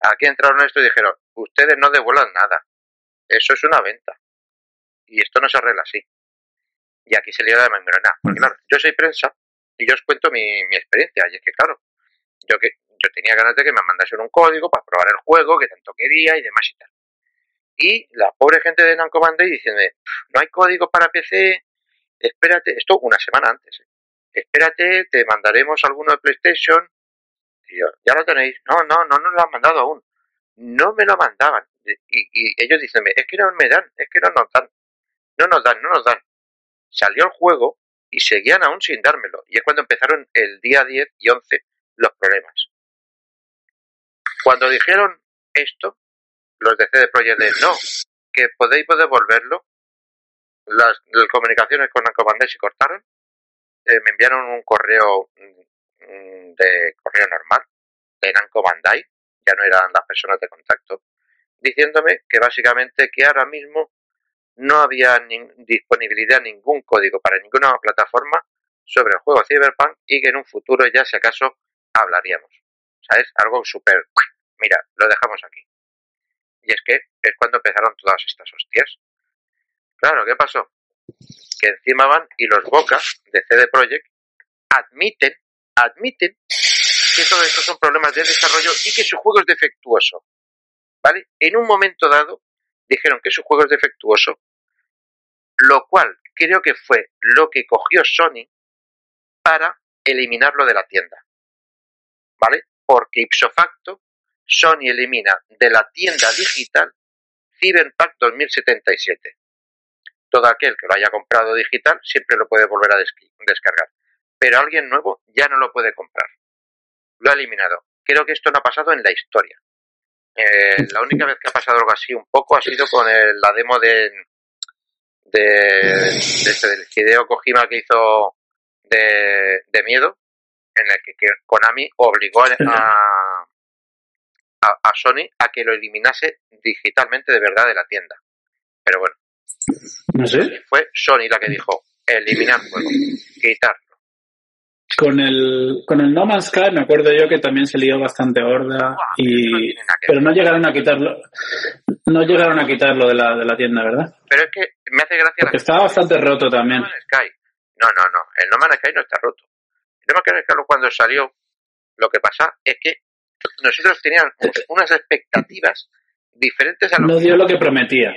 Aquí entraron estos y dijeron, ustedes no devuelvan nada. Eso es una venta. Y esto no se arregla así. Y aquí se lió la mangrana. Porque claro, yo soy prensa y yo os cuento mi, mi experiencia. Y es que claro, yo que yo tenía ganas de que me mandasen un código para probar el juego que tanto quería y demás y tal. Y la pobre gente de Namco Bandai diciéndome, no hay código para PC, espérate, esto una semana antes, ¿eh? espérate, te mandaremos alguno de PlayStation. Y yo, ya lo tenéis. No, no, no nos lo han mandado aún. No me lo mandaban. Y, y ellos dicen, es que no me dan, es que no nos dan. No nos dan, no nos dan. Salió el juego y seguían aún sin dármelo. Y es cuando empezaron el día 10 y 11 los problemas. Cuando dijeron esto, los de CD Projekt de no, que podéis devolverlo, las, las comunicaciones con Namco Bandai se cortaron, eh, me enviaron un correo mm, de correo normal de Namco Bandai, ya no eran las personas de contacto, diciéndome que básicamente que ahora mismo no había ni disponibilidad ningún código para ninguna plataforma sobre el juego Cyberpunk y que en un futuro ya si acaso hablaríamos. ¿Sabes? Algo súper... Mira, lo dejamos aquí. Y es que es cuando empezaron todas estas hostias. Claro, ¿qué pasó? Que encima van y los bocas de CD Projekt admiten, admiten que todo esto son problemas de desarrollo y que su juego es defectuoso. ¿Vale? En un momento dado dijeron que su juego es defectuoso, lo cual creo que fue lo que cogió Sony para eliminarlo de la tienda. ¿Vale? Porque ipso facto Sony elimina de la tienda digital Cyberpunk 2077. Todo aquel que lo haya comprado digital siempre lo puede volver a descargar. Pero alguien nuevo ya no lo puede comprar. Lo ha eliminado. Creo que esto no ha pasado en la historia. Eh, la única vez que ha pasado algo así un poco ha sido con el, la demo de, de, de este, del Hideo Kojima que hizo de, de miedo, en el que, que Konami obligó a, a, a, Sony a que lo eliminase digitalmente de verdad de la tienda. Pero bueno. No sé. Fue Sony la que dijo, eliminar juego, quitarlo. Con el, con el No Man's Sky me acuerdo yo que también se lió bastante horda y... Pero no llegaron a quitarlo, no llegaron a quitarlo de la, de la tienda, ¿verdad? Pero es que me hace gracia Porque estaba bastante roto también. No, Sky. no, no, no, el No Man's Sky no está roto. El No Man's Sky cuando salió, lo que pasa es que nosotros teníamos unas expectativas diferentes a lo No dio lo que prometía.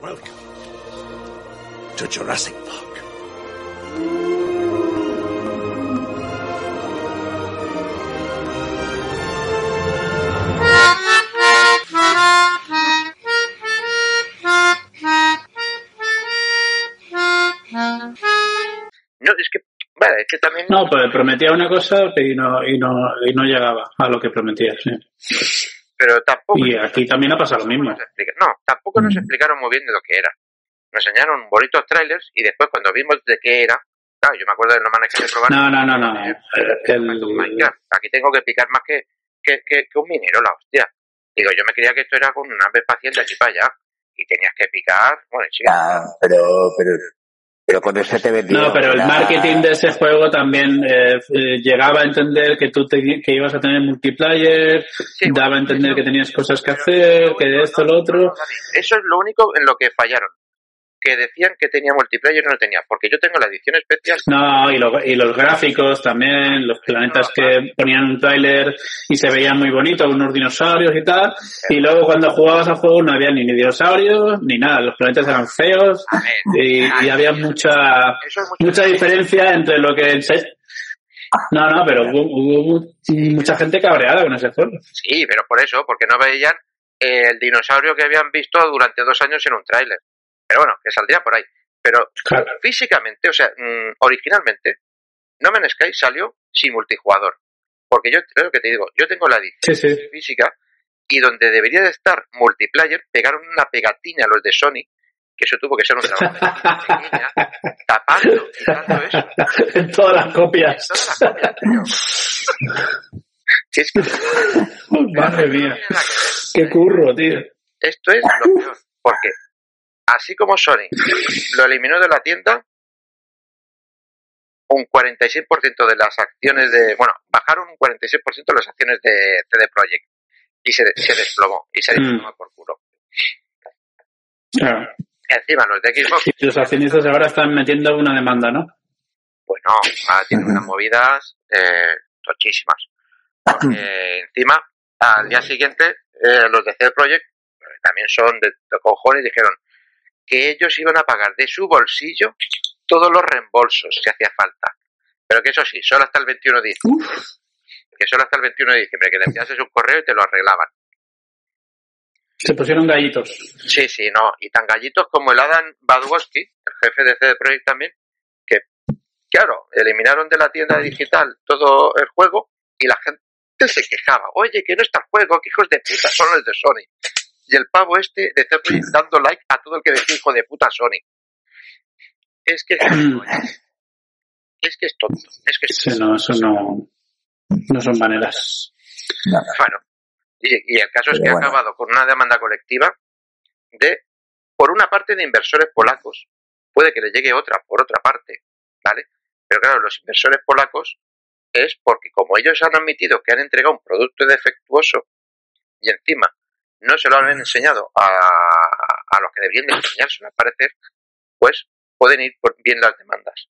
Welcome to Jurassic Park. No, es que, vale, es que también... No, pues prometía una cosa y no, y no, y no llegaba a lo que prometía, sí. Pero tampoco... Y aquí también ha pasado lo mismo. No, tampoco nos explicaron muy bien de lo que era. Nos enseñaron bonitos trailers y después cuando vimos de qué era... Claro, yo me acuerdo del No Man's Sky de probar... No, no, no, no. Eh, El-. Aquí tengo que picar más que, que, que, que un minero, la hostia. Digo, yo me creía que esto era con una nave espacial de aquí para allá. Y tenías que picar... Bueno, chica, Ah, pero, pero, pero con ese te vendió. No, pero el marketing de ese juego también eh, eh, llegaba a entender que tú te- que ibas a tener multiplayer, Sí, daba a entender eso- que tenías cosas que hacer, que esto, lo otro. Eso es lo único en lo que fallaron. Que decían que tenía multiplayer y no lo tenía. Porque yo tengo la edición especial. No, y, lo- y los gráficos también, los planetas que ponían un tráiler y se veían muy bonitos, unos dinosaurios y tal, y luego cuando jugabas al juego no había ni dinosaurios ni nada, los planetas eran feos ver, y, y había mucha es mucha diferencia entre lo que se- no, no, pero hubo, hubo mucha gente cabreada con ese juego. Sí, pero por eso, porque no veían el dinosaurio que habían visto durante dos años en un tráiler. Pero bueno, que saldría por ahí. Pero Claro. físicamente, o sea, mm, originalmente, No Man's Sky salió sin multijugador. Porque yo, creo que te digo, yo tengo la edición Sí, sí. física y donde debería de estar multiplayer, pegaron una pegatina a los de Sony que eso tuvo que ser un trabajo pequeña, [LAUGHS] tapando, quitando eso. en todas las copias. Todas las copias, tío. Si es que [LAUGHS] Madre mía. Qué curro, tío. Esto es lo peor, porque así como Sony lo eliminó de la tienda, un 46% de las acciones de, bueno, bajaron un 46% de las acciones de CD Projekt y se, se desplomó y se Mm. desplomó por culo. Claro. Encima los de Xbox, Y los accionistas ahora están metiendo una demanda, ¿no? pues no, ahora tienen unas movidas eh, tochísimas. [CLEARS THROAT] Encima, al día siguiente, eh, los de CD Projekt, eh, también son de, de cojones, dijeron que ellos iban a pagar de su bolsillo todos los reembolsos que hacía falta. Pero que eso sí, solo hasta el 21 de diciembre. Que solo hasta el 21 de diciembre, que le enviases un correo y te lo arreglaban. Se pusieron gallitos. Sí, sí, no. Y tan gallitos como el Adam Badwowski, el jefe de CD Projekt también, que, claro, eliminaron de la tienda digital todo el juego y la gente se quejaba. Oye, que no está el juego, que hijos de puta son los de Sony. Y el pavo este de Projekt dando like a todo el que decía hijo de puta Sony. Es que es, [CLEARS THROAT] es que es tonto. Es que es Sí, no, eso no, no son maneras. Bueno, y, y el caso es que bueno. ha acabado con una demanda colectiva de, por una parte, de inversores polacos. Puede que le llegue otra, por otra parte, ¿vale? Pero claro, los inversores polacos es porque como ellos han admitido que han entregado un producto defectuoso y encima no se lo han enseñado a, a los que deberían de enseñárselo al parecer, pues pueden ir por bien las demandas.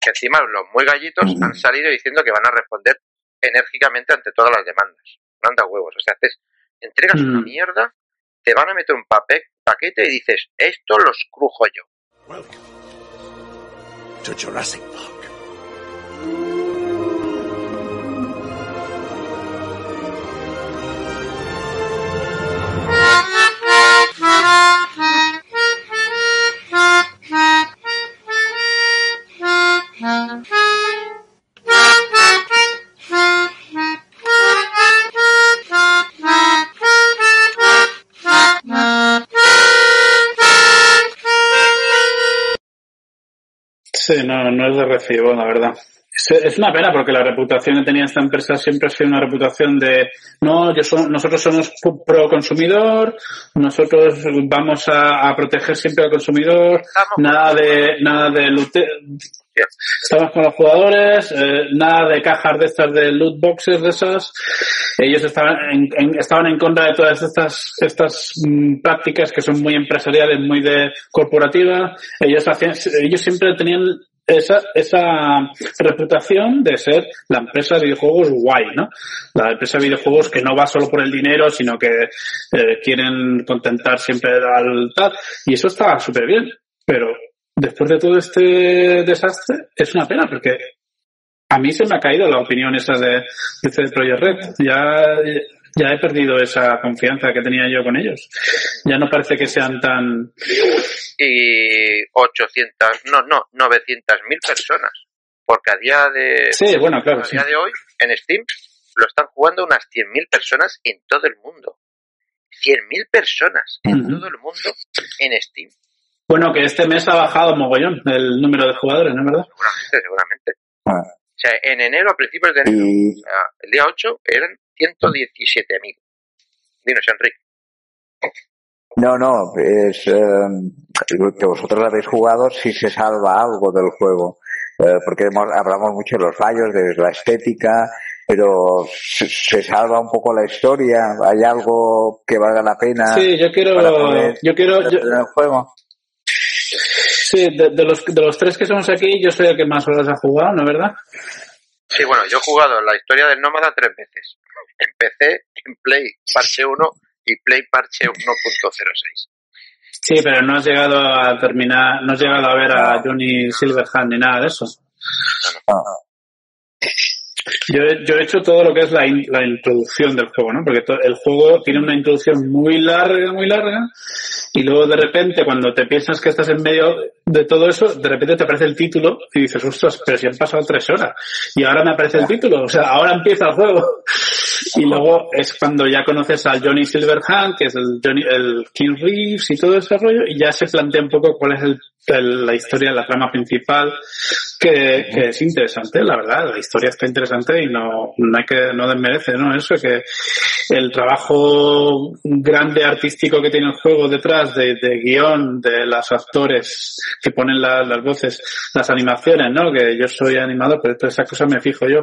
Que encima los muy gallitos han salido diciendo que van a responder enérgicamente ante todas las demandas. No anda huevos. O sea, haces, entregas una mierda, te van a meter un pape- paquete y dices, esto los crujo yo. Welcome to Jurassic Park. Sí, no, no es de recibo, la verdad. Es, una pena porque la reputación que tenía esta empresa siempre ha sido una reputación de no, yo so- nosotros somos pro consumidor, nosotros vamos a, a proteger siempre al consumidor, Estamos nada de nada de lute- estamos con los jugadores, eh, nada de cajas de estas de loot boxes de esas. Ellos estaban en, en- estaban en contra de todas estas estas mm, prácticas que son muy empresariales, muy de corporativa. Ellos hacían, ellos siempre tenían esa, esa reputación de ser la empresa de videojuegos guay, ¿no? La empresa de videojuegos que no va solo por el dinero, sino que eh, quieren contentar siempre al tal. Y eso está súper bien. Pero después de todo este desastre, es una pena porque a mí se me ha caído la opinión esa de, de CD Red. Ya, ya he perdido esa confianza que tenía yo con ellos. Ya no parece que sean tan... Y 800, no, no, 900 mil personas. Porque a día de, Sí, bueno, claro, a sí. día de hoy, en Steam, lo están jugando unas 100.000 personas en todo el mundo. 100.000 personas en todo el mundo en Steam. Bueno, que este mes ha bajado mogollón el número de jugadores, ¿no es verdad? Seguramente, seguramente. Ah. O sea, en enero, a principios de enero, Y o sea, el día 8, eran 117.000. Dinos, Enrique. no, no, es eh, lo que vosotros habéis jugado si se salva algo del juego. Eh, porque hemos- hablamos mucho de los fallos, de la estética, pero se, se salva un poco la historia. ¿Hay algo que valga la pena Sí, yo quiero... poder Yo quiero... yo- en el juego? sí, de, de los, de los tres que somos aquí, yo soy el que más horas ha jugado, ¿no es verdad? Sí, bueno, yo he jugado la historia del Nómada tres veces. En PC, en Play Parche 1 y Play Parche 1.06. Sí, pero no has llegado a terminar, no has llegado a ver a Johnny Silverhand ni nada de eso. Yo, yo he hecho todo lo que es la, in- la introducción del juego, ¿no? Porque to- el juego tiene una introducción muy larga, muy larga, y luego de repente cuando te piensas que estás en medio de todo eso, de repente te aparece el título y dices, ostras, pero si han pasado tres horas, y ahora me aparece el título, o sea, ahora empieza el juego. Y luego es cuando ya conoces al Johnny Silverhand, que es el, Johnny, el King Reeves y todo ese rollo, y ya se plantea un poco cuál es el, la historia, la trama principal, que, que es interesante, la verdad. La historia está interesante y no, no hay que, no desmerece, ¿no? Eso que el trabajo grande artístico que tiene el juego detrás de, de guion, de los actores que ponen la- las voces, las animaciones, ¿no? Que yo soy animador, pero todas esas cosas me fijo yo.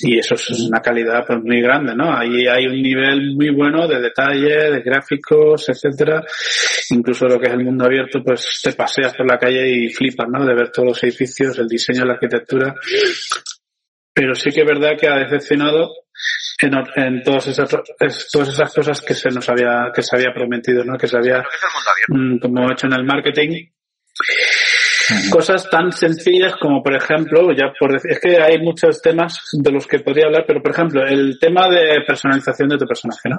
Y eso es una calidad pues muy grande, ¿no? Ahí hay un nivel muy bueno de detalle, de gráficos, etcétera. Incluso lo que es el mundo abierto, pues te paseas por la calle y flipas, ¿no? De ver todos los edificios, el diseño, la arquitectura. Pero sí que es verdad que ha decepcionado en, en todas esas es- todas esas cosas que se nos había que se había prometido, ¿no? Que se había mm, como hecho en el marketing. Cosas tan sencillas como, por ejemplo, ya por es que hay muchos temas de los que podría hablar, pero por ejemplo, el tema de personalización de tu personaje, ¿no?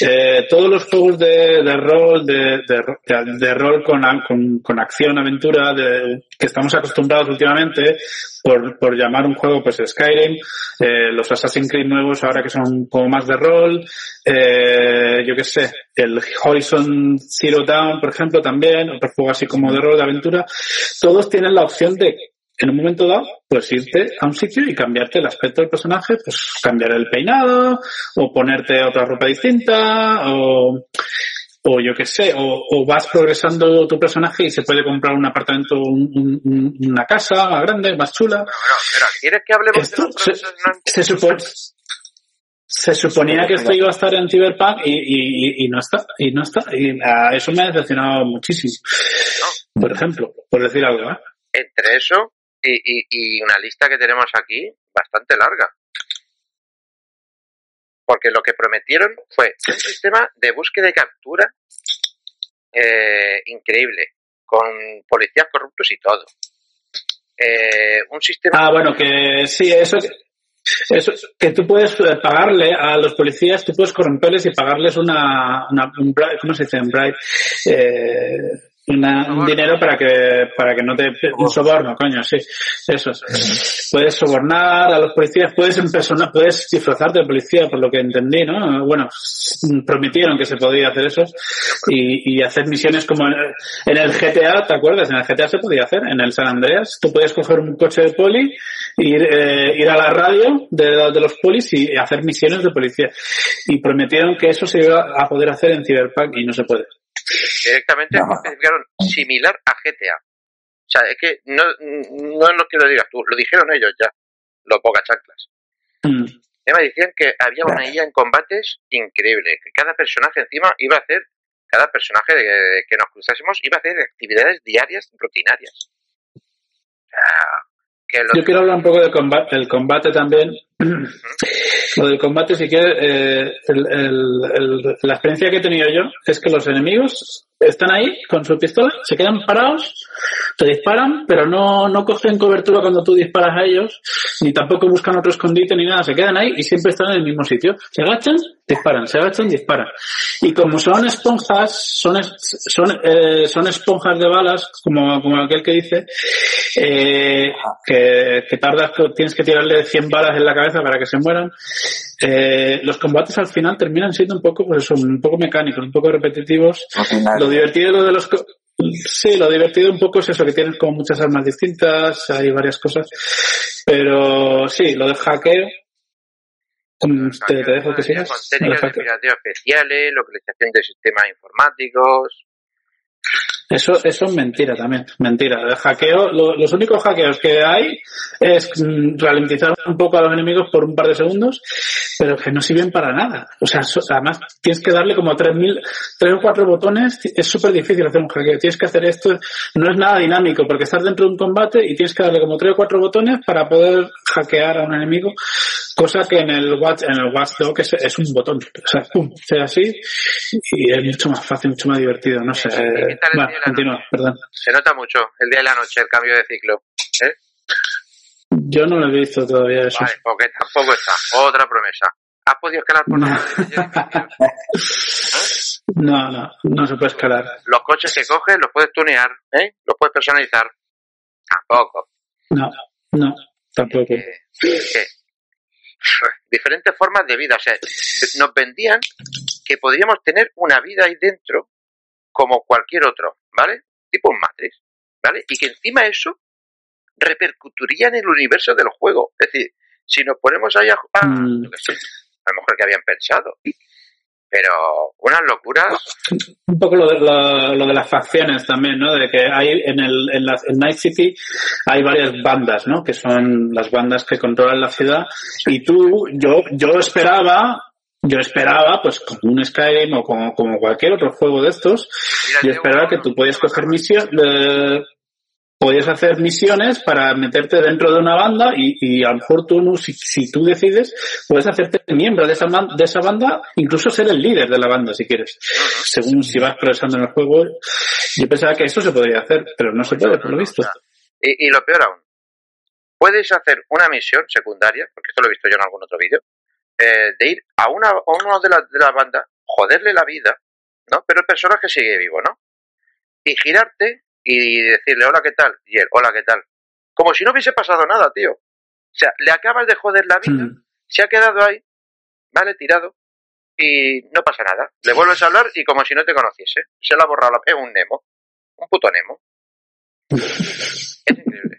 Eh, todos los juegos de, de rol, de, de, de- rol con, con, con acción, aventura, de, que estamos acostumbrados últimamente, por, por llamar un juego, pues Skyrim, eh, los Assassin's Creed nuevos ahora que son poco más de rol, eh, yo qué sé, el Horizon Zero Dawn, por ejemplo, también, otro juego así como de rol, de aventura, todos tienen la opción de, en un momento dado, pues irte a un sitio y cambiarte el aspecto del personaje, pues cambiar el peinado, o ponerte otra ropa distinta, o, o yo qué sé, o, o vas progresando tu personaje y se puede comprar un apartamento, un- un- un- una casa más grande, más chula. Bueno, pero ¿quieres que hablemos Esto de los se, no se supone, se suponía que esto iba a estar en Cyberpunk y, y, y no está, y no está. Y a eso me ha decepcionado muchísimo. Por ejemplo, por decir algo, ¿eh? entre eso y una lista que tenemos aquí bastante larga. Porque lo que prometieron fue un sistema de búsqueda y captura eh, increíble, con policías corruptos y todo. Eh, un sistema... Ah, bueno, que sí, eso que, eso, que tú puedes eh, pagarle a los policías, tú puedes corromperles y pagarles una, una un ¿cómo se dice? Un bribe, eh, una- un dinero para que, para que no te, un soborno, coño, sí, eso. Puedes sobornar a los policías, puedes persona, puedes disfrazarte de policía, por lo que entendí, ¿no? Bueno, prometieron que se podía hacer eso y, y hacer misiones como en en el GTA, ¿te acuerdas? En el GTA se podía hacer, en el San Andreas, tú podías coger un coche de poli, ir, eh, ir a la radio de, de los polis y hacer misiones de policía. Y prometieron que eso se iba a poder hacer en Cyberpunk y no se puede. Directamente No. especificaron similar a GTA. O sea, es que no, no es lo que lo digas tú, lo dijeron ellos ya, los pocas chanclas. Mm. Además decían que había una IA en combates increíble, que cada personaje encima iba a hacer, cada personaje de- que nos cruzásemos iba a hacer actividades diarias rutinarias. O sea, que lo- Yo quiero hablar un poco del combate, del combate también. Lo del combate, si quieres, eh, la experiencia que he tenido yo es que los enemigos están ahí con su pistola, se quedan parados, te disparan, pero no, no cogen cobertura cuando tú disparas a ellos, ni tampoco buscan otro escondite ni nada, se quedan ahí y siempre están en el mismo sitio. Se agachan, disparan, se agachan, disparan. Y como son esponjas, son, son, eh, son esponjas de balas, como, como aquel que dice, eh, que, que tardas, tienes que tirarle 100 balas en la cabeza para que se mueran. Eh, los combates al final terminan siendo un poco, pues eso, un poco mecánicos, un poco repetitivos. Lo divertido lo de los, sí, lo divertido un poco es eso, que tienes como muchas armas distintas, hay varias cosas. Pero sí, lo del hackeo, mm, te, te dejo que sigas. Con técnicas de especiales, localización de sistemas informáticos. Eso, eso es mentira también, mentira. El hackeo, lo- los únicos hackeos que hay es mm, ralentizar un poco a los enemigos por un par de segundos, pero que no sirven para nada. O sea, so- además tienes que darle como 3.000, tres o cuatro botones, es súper difícil hacer un hackeo. Tienes que hacer esto, no es nada dinámico, porque estás dentro de un combate y tienes que darle como tres o cuatro botones para poder hackear a un enemigo, cosa que en el Watch, en el Watchdog es, es un botón. O sea, pum, sea así, y es mucho más fácil, mucho más divertido, no sé. Sí, ¿qué tal el Bueno, la continúa, noche? perdón. Se nota mucho el día y la noche, el cambio de ciclo. ¿eh? Yo no lo he visto todavía eso. Vale, porque tampoco está. Otra promesa. ¿Has podido escalar por No. [LAUGHS] No, no, no se puede escalar. Los coches que coges los puedes tunear, ¿eh? Los puedes personalizar. Tampoco. No, no, tampoco. Eh, [LAUGHS] diferentes formas de vida. O sea, nos vendían que podríamos tener una vida ahí dentro como cualquier otro, ¿vale? Tipo un Matrix, ¿vale? Y que encima eso repercutiría en el universo del juego. Es decir, si nos ponemos ahí a, a, Mm. sé, a lo mejor que habían pensado. Pero unas locuras. Un poco lo de, lo, lo de las facciones también, ¿no? De que hay en, el, en, la, en Night City hay varias bandas, ¿no? Que son las bandas que controlan la ciudad. Y tú, yo, yo esperaba, yo esperaba, pues como un Skyrim o como, como cualquier otro juego de estos, yo esperaba que tú podías coger misión, eh, podías hacer misiones para meterte dentro de una banda y, y a lo mejor tú, si, si tú decides, puedes hacerte miembro de esa, de esa banda, incluso ser el líder de la banda si quieres, según si vas progresando en el juego. Yo pensaba que eso se podría hacer, pero no se puede, por lo visto. Y, y lo peor aún, puedes hacer una misión secundaria, porque esto lo he visto yo en algún otro vídeo, eh, de ir a una a uno de la, de la banda, joderle la vida, ¿no? Pero el personaje sigue vivo, ¿no? Y girarte y decirle, hola, ¿qué tal? Y él, hola, ¿qué tal? Como si no hubiese pasado nada, tío. O sea, le acabas de joder la vida, Mm. se ha quedado ahí, ¿vale? Tirado, y no pasa nada. Le vuelves a hablar y como si no te conociese. Se le ha borrado la es un Nemo. Un puto Nemo. [LAUGHS] Es increíble.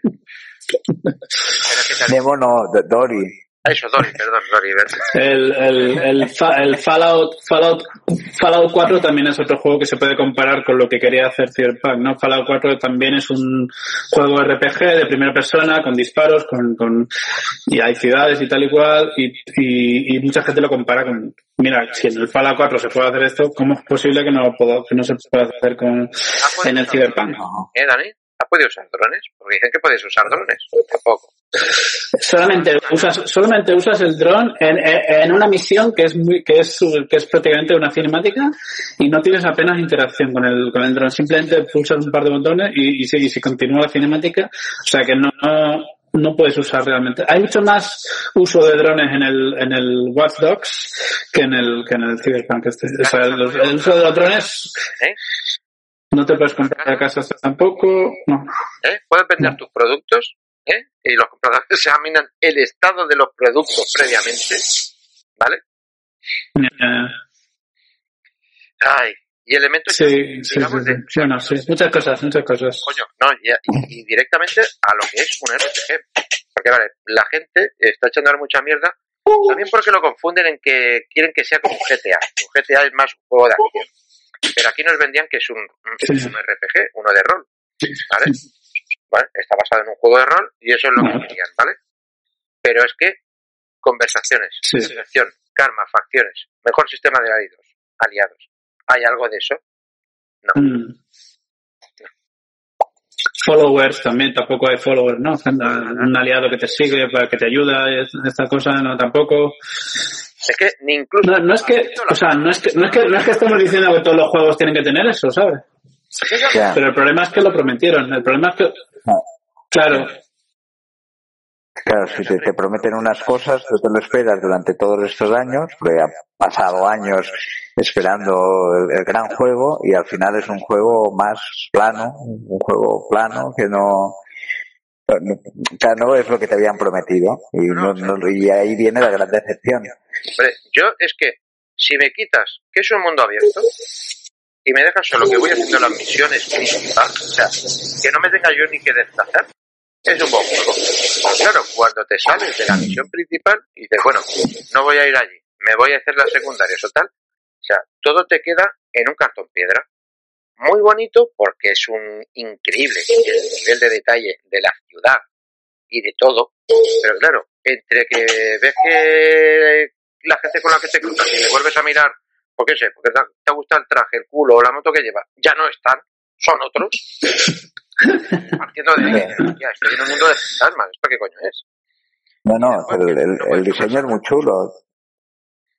Nemo no, Dory. Ah, Eso, Dory, perdón, Dory. ¿verdad? El, el, el, fa- el Fallout, Fallout, Fallout 4 también es otro juego que se puede comparar con lo que quería hacer Cyberpunk, ¿no? Fallout 4 también es un juego RPG de primera persona, con disparos, con, con, y hay ciudades y tal y cual, y, y, y mucha gente lo compara con, mira, si en el Fallout 4 se puede hacer esto, ¿cómo es posible que no, lo puedo- que no se pueda hacer con, ¿Has podido en el Cyberpunk? ¿Eh, Dani? ¿Has podido usar drones? Porque dicen que puedes usar drones. Tampoco. Solamente usas, solamente usas el dron en, en una misión que es muy, que es, que es prácticamente una cinemática y no tienes apenas interacción con el, con el dron. Simplemente pulsas un par de botones y, y, si, y si continúa la cinemática, o sea que no, no, no puedes usar realmente. Hay mucho más uso de drones en el, en el Watch Dogs que en el, que en el Cyberpunk. Este. O sea, el, el uso de los drones ¿Eh? No te puedes comprar casas tampoco, no. ¿Eh? Puedes vender No. tus productos ¿eh? y los compradores [LAUGHS] examinan el estado de los productos previamente. ¿Vale? Ay, y elementos, Sí, sí, digamos, sí, de, muchas cosas, muchas cosas. coño, no, y, y- y directamente a lo que es un RPG. Porque, vale, la gente está echando ahora mucha mierda, también porque lo confunden en que quieren que sea como un GTA. Un GTA es más un juego de acción. Pero aquí nos vendían que es un, un- RPG, uno de rol. ¿Vale? ¿Vale? Está basado en un juego de rol y eso es lo que querían, ¿vale? Pero es que conversaciones, Sí. selección, karma, facciones, mejor sistema de aliados, aliados. ¿Hay algo de eso? Mm. Followers también, tampoco hay followers, ¿no? Un aliado que te sigue, para que te ayuda, es- esta cosa, no, tampoco. Es que ni incluso... No, no es que, o sea, no es que, no es que, no es que estemos diciendo que todos los juegos tienen que tener eso, ¿sabes? Pero el problema es que lo prometieron, el problema es que, claro, Claro, si te, te prometen unas cosas, tú te lo esperas durante todos estos años, porque han pasado años esperando el, el gran juego y al final es un juego más plano, un juego plano que no, claro, no es lo que te habían prometido y, no, no- y ahí viene la gran decepción. Hombre, yo es que si me quitas que es un mundo abierto y me dejas solo que voy haciendo las misiones principales, o sea, que no me tenga yo ni que desplazar, es un buen juego. Pero claro, cuando te sales de la misión principal y dices, bueno, no voy a ir allí, me voy a hacer las secundarias o tal, o sea, todo te queda en un cartón piedra. Muy bonito porque es un increíble el nivel de detalle de la ciudad y de todo, pero claro, entre que ves que la gente con la que te cruzas y le vuelves a mirar, por qué sé, porque te, te gusta el traje, el culo o la moto que lleva, ya no están, son otros. [LAUGHS] Partiendo de ahí, ya, estoy en un mundo de fantasmas, ¿esto qué coño es? No, no, el, el- el diseño es muy chulo.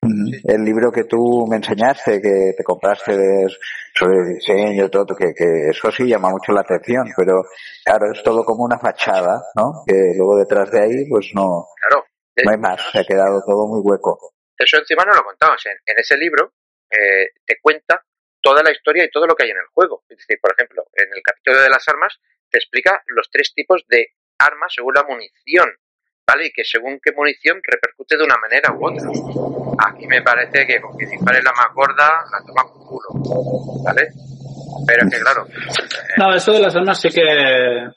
El libro que tú me enseñaste, que te compraste de- sobre diseño y todo, que, que eso sí llama mucho la atención, pero claro, es todo como una fachada, ¿no? Que luego detrás de ahí, pues no, Claro. no hay más, se ha quedado todo muy hueco. Eso encima no lo contamos. En, en ese libro eh, te cuenta toda la historia y todo lo que hay en el juego. Es decir, por ejemplo, en el capítulo de las armas te explica los tres tipos de armas según la munición. ¿Vale? Y que según qué munición repercute de una manera u otra. Aquí me parece que con que dispare la más gorda, la toma con culo, ¿vale? Pero es que claro, No, eso de las armas sí que.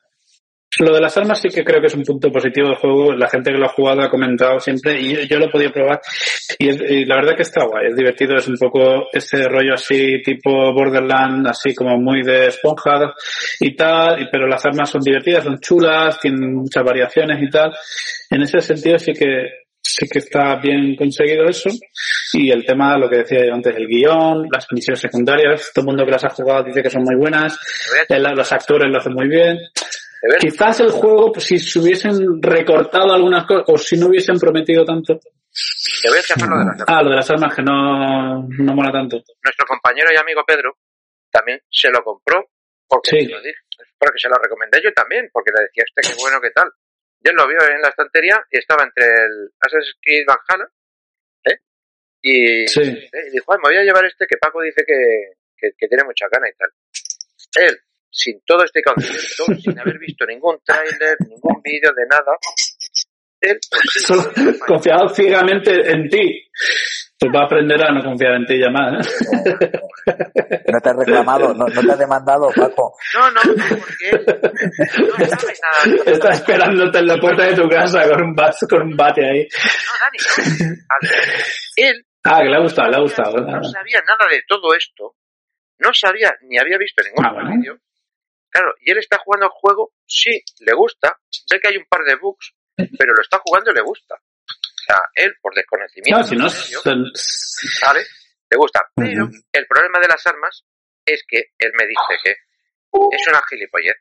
Lo de las armas sí que creo que es un punto positivo del juego. La gente que lo ha jugado ha comentado siempre y yo, yo lo he podido probar. Y, es- y la verdad que está guay, es divertido, es un poco ese rollo así tipo Borderland, así como muy de esponja y tal, y- pero las armas son divertidas, son chulas, tienen muchas variaciones y tal. En ese sentido sí que sí que está bien conseguido eso. Y el tema, lo que decía yo antes, el guion, las misiones secundarias, todo el mundo que las ha jugado dice que son muy buenas, los actores lo hacen muy bien. Quizás el juego, pues, si se hubiesen recortado algunas cosas, o si no hubiesen prometido tanto. te voy a chafar lo de las armas. Ah, lo de las armas que no, no mola tanto. Nuestro compañero y amigo Pedro también se lo compró porque Sí. se lo dije, porque se lo recomendé yo también, porque le decía este qué bueno, qué tal. Y él lo vio en la estantería y estaba entre el Assassin's Creed Valhalla, ¿eh? Y, Sí. ¿eh? y dijo, "Ay, me voy a llevar este que Paco dice que, que, que tiene mucha gana y tal. Él, sin todo este concepto, [LAUGHS] sin haber visto ningún tráiler, ningún vídeo de nada, él, [LAUGHS] pues Solo confiado ciegamente en ti. Pues va a aprender a no confiar en ti ya más. ¿eh? [LAUGHS] ¿No te has reclamado? ¿No, no te has demandado, Paco? no, no, porque él no sabe nada. Está esperándote en la puerta de tu casa con un, bate, con un bate ahí. No, Dani. Él Ah, que le ha gustado, le ha gustado. no sabía nada de todo esto. No sabía ni había visto ningún Ah, bueno. vídeo. Claro, y él está jugando el juego, sí, le gusta, ve que hay un par de bugs, pero lo está jugando y le gusta. O sea, él, por desconocimiento, No, si no, son- ¿vale? Le gusta. Pero el problema de las armas es que él me dice que es una gilipollez.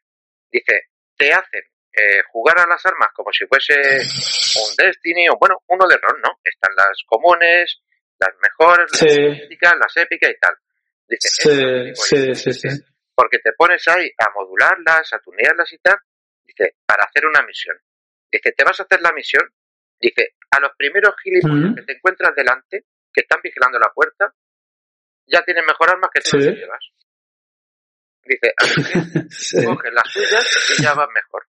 Dice, te hacen eh, jugar a las armas como si fuese un Destiny o, bueno, uno de rol, ¿no? Están las comunes, las mejores, las Sí. míticas, las épicas y tal. Dice, Sí, "Es una gilipollez". sí, sí, sí. Porque te pones ahí a modularlas, a tunearlas y tal, dice, para hacer una misión. Dice, te vas a hacer la misión, dice, a los primeros gilipollas que te encuentras delante, que están vigilando la puerta, ya tienen mejor armas que tú Sí. las que llevas. Dice, así [LAUGHS] que Sí. coges las suyas y ya vas mejor.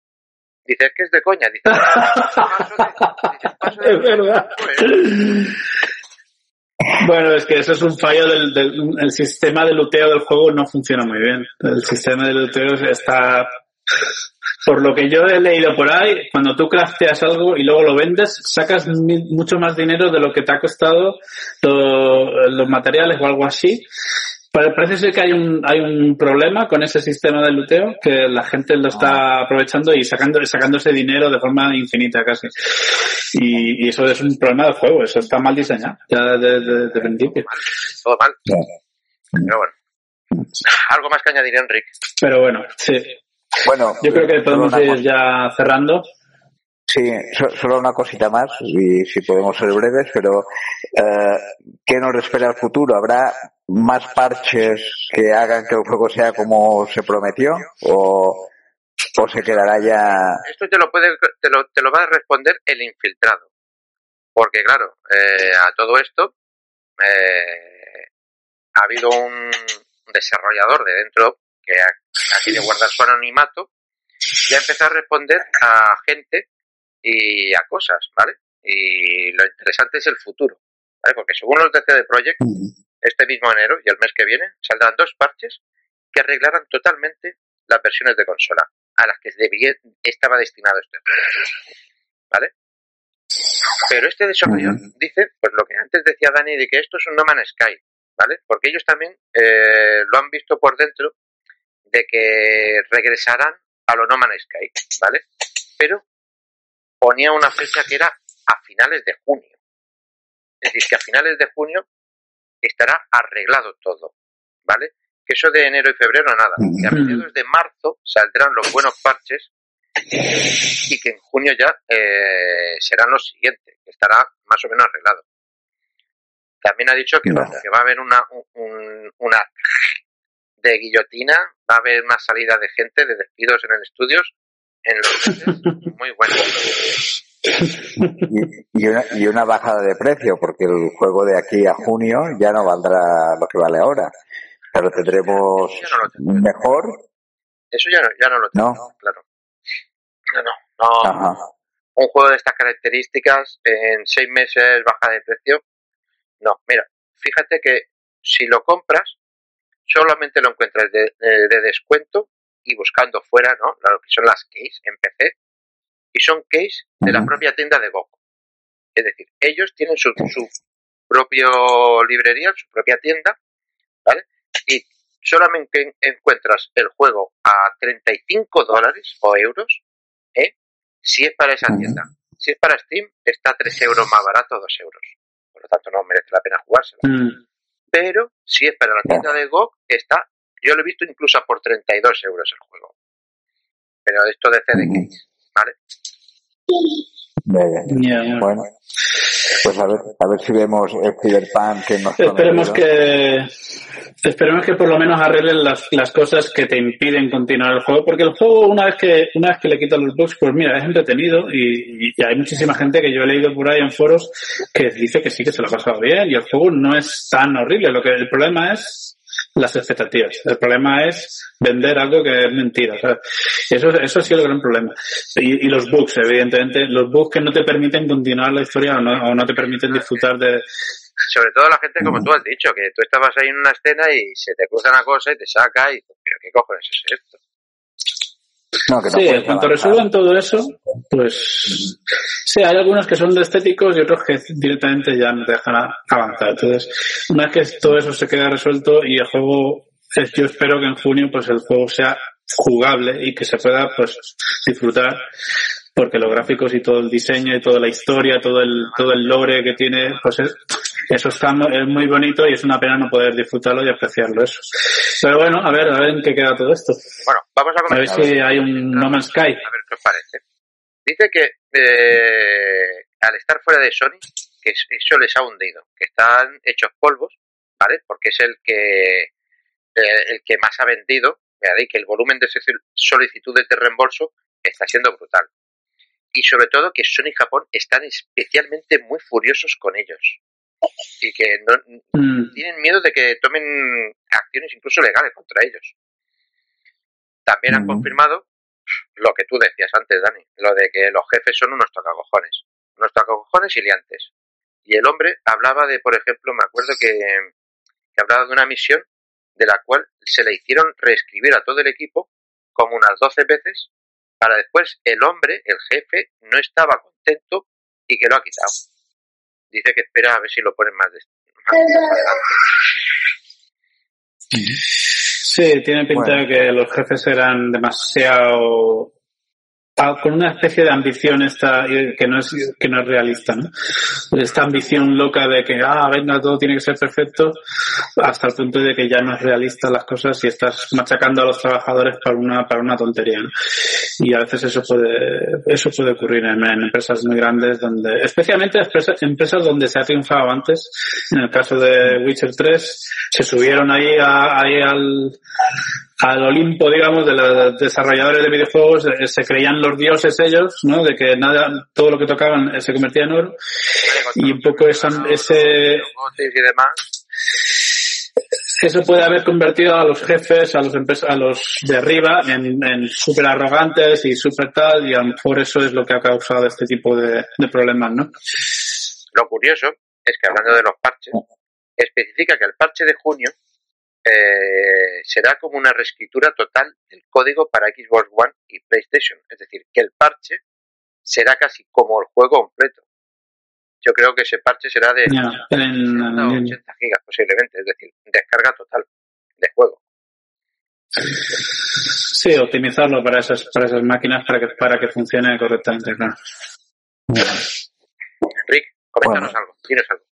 Dice, es que es de coña. Dice, paso de, dice, [LAUGHS] paso de- Es verdad. Pues, Bueno, es que eso es un fallo del, del el sistema de luteo del juego no funciona muy bien. El sistema de luteo está por lo que yo he leído por ahí, cuando tú crafteas algo y luego lo vendes, sacas mucho más dinero de lo que te ha costado lo- los materiales o algo así. Parece ser que hay un, hay un problema con ese sistema de luteo, que la gente lo está aprovechando y sacando, sacando ese dinero de forma infinita casi. Y, y eso es un problema del juego, eso está mal diseñado, ya de, de- de principio. todo mal. Pero bueno. Algo más que añadir, Enrique. Pero bueno, sí. Bueno, Yo creo que podemos ir ya cerrando. Sí, so- solo una cosita más, y si podemos ser breves, pero eh, ¿qué nos espera el futuro? ¿Habrá más parches que hagan que el juego sea como se prometió? ¿O, se quedará ya...? Esto te lo puede, te lo, te lo va a responder el infiltrado. Porque claro, eh, a todo esto eh, ha habido un desarrollador de dentro que ha, ha querido guardar su anonimato y ha empezado a responder a gente y a cosas, ¿vale? Y lo interesante es el futuro, ¿vale? Porque según los de CD Projekt, este mismo enero y el mes que viene saldrán dos parches que arreglarán totalmente las versiones de consola a las que debía, estaba destinado este juego. ¿Vale? Pero este desarrollador dice, pues lo que antes decía Dani, de que esto es un No Man's Sky, ¿vale? Porque ellos también eh, lo han visto por dentro de que regresarán a lo No Man's Sky, ¿vale? Pero ponía una fecha que era a finales de junio. Es decir, que a finales de junio estará arreglado todo, ¿vale? Que eso de enero y febrero nada. Que a mediados de marzo saldrán los buenos parches y que en junio ya eh, serán los siguientes, que estará más o menos arreglado. También ha dicho que va a haber una, un- una de guillotina, va a haber una salida de gente, de despidos en el estudios, en los meses [LAUGHS] muy buenos. Y, y una, y una bajada de precio, porque el juego de aquí a junio ya no valdrá lo que vale ahora. Pero tendremos no lo mejor, Eso ya no, ya no lo tengo, ¿no? claro. No, no, un juego de estas características en seis meses baja de precio. No, mira, fíjate que si lo compras, solamente lo encuentras de, de descuento y buscando fuera, ¿no? Lo que son las case en PC. Y son case de la propia tienda de GOG. Es decir, ellos tienen su, su propio librería, su propia tienda, ¿vale? Y solamente encuentras el juego a 35 dólares o euros, ¿eh? Si es para esa tienda. Si es para Steam, está 3 euros más barato, 2 euros. Por lo tanto, no merece la pena jugárselo. Mm. Pero si es para la tienda de GOG, está, yo lo he visto incluso por 32 euros el juego. Pero esto de CD Case, ¿vale? Bueno, pues a ver, a ver si vemos el Cyberpunk que nos Esperemos que esperemos que por lo menos arreglen las, las cosas que te impiden continuar el juego, porque el juego una vez que una vez que le quitan los bugs, pues mira, es entretenido y, y hay muchísima gente que yo he leído por ahí en foros que dice que sí que se lo ha pasado bien y el juego no es tan horrible. Lo que el problema es las expectativas. El problema es vender algo que es mentira. o sea, eso, eso ha sido el gran problema. Y, y los bugs, evidentemente, los bugs que no te permiten continuar la historia o no, o no te permiten disfrutar de, Sobre todo la gente, como tú has dicho, que tú estabas ahí en una escena y se te cruza una cosa y te saca y pero qué cojones es esto. No, que no Sí, en cuanto resuelvan todo eso, pues sí, hay algunos que son de estéticos y otros que directamente ya no te dejan avanzar. Entonces, una vez que todo eso se queda resuelto y el juego, yo espero que en junio pues el juego sea jugable y que se pueda pues disfrutar porque los gráficos y todo el diseño y toda la historia, todo el todo el lore que tiene, pues es, eso está es muy bonito y es una pena no poder disfrutarlo y apreciarlo eso. Pero bueno, a ver, a ver en qué queda todo esto. Bueno, vamos a A ver si hay un No Man's Sky. A ver qué os parece. Dice que eh, al estar fuera de Sony, que es- eso les ha hundido, que están hechos polvos, ¿vale? Porque es el que eh, el que más ha vendido, y que el volumen de solicit- solicitudes de reembolso está siendo brutal. Y sobre todo que Sony y Japón están especialmente muy furiosos con ellos. Y que no, Mm. tienen miedo de que tomen acciones incluso legales contra ellos. También han Ujú. confirmado lo que tú decías antes, Dani, lo de que los jefes son unos tocacojones, unos tocacojones y liantes. Y el hombre hablaba de, por ejemplo, me acuerdo que, que hablaba de una misión de la cual se le hicieron reescribir a todo el equipo como unas 12 veces para después el hombre, el jefe, no estaba contento y que lo ha quitado. Dice que espera a ver si lo ponen más, de, más adelante. Sí, tiene pinta Bueno. de que los jefes eran demasiado con una especie de ambición esta eh, que no es que no es realista, ¿no? Esta ambición loca de que ah venga todo tiene que ser perfecto hasta el punto de que ya no es realista las cosas y estás machacando a los trabajadores para una para una tontería, ¿no? Y a veces eso puede eso puede ocurrir en, empresas muy grandes donde especialmente empresas, empresas donde se ha triunfado antes. En el caso de Witcher 3 se subieron ahí a- ahí al al Olimpo, digamos, de los desarrolladores de videojuegos, eh, se creían los dioses ellos, ¿no? De que nada, todo lo que tocaban eh, se convertía en oro. Y un poco esa, ese, Botes y demás. eso puede haber convertido a los jefes, a los a los de arriba, en, en súper arrogantes y súper tal, y a lo mejor eso es lo que ha causado este tipo de, de problemas, ¿no? Lo curioso es que hablando de los parches, especifica que el parche de junio eh, será como una reescritura total del código para Xbox One y PlayStation. Es decir, que el parche será casi como el juego completo. Yo creo que ese parche será de Ya, 60 en- o en- 80 gigas posiblemente, es decir, descarga total de juego. sí, optimizarlo para esas, para esas máquinas para que, para que funcione correctamente, claro. Rick, coméntanos Bueno. algo, dinos algo.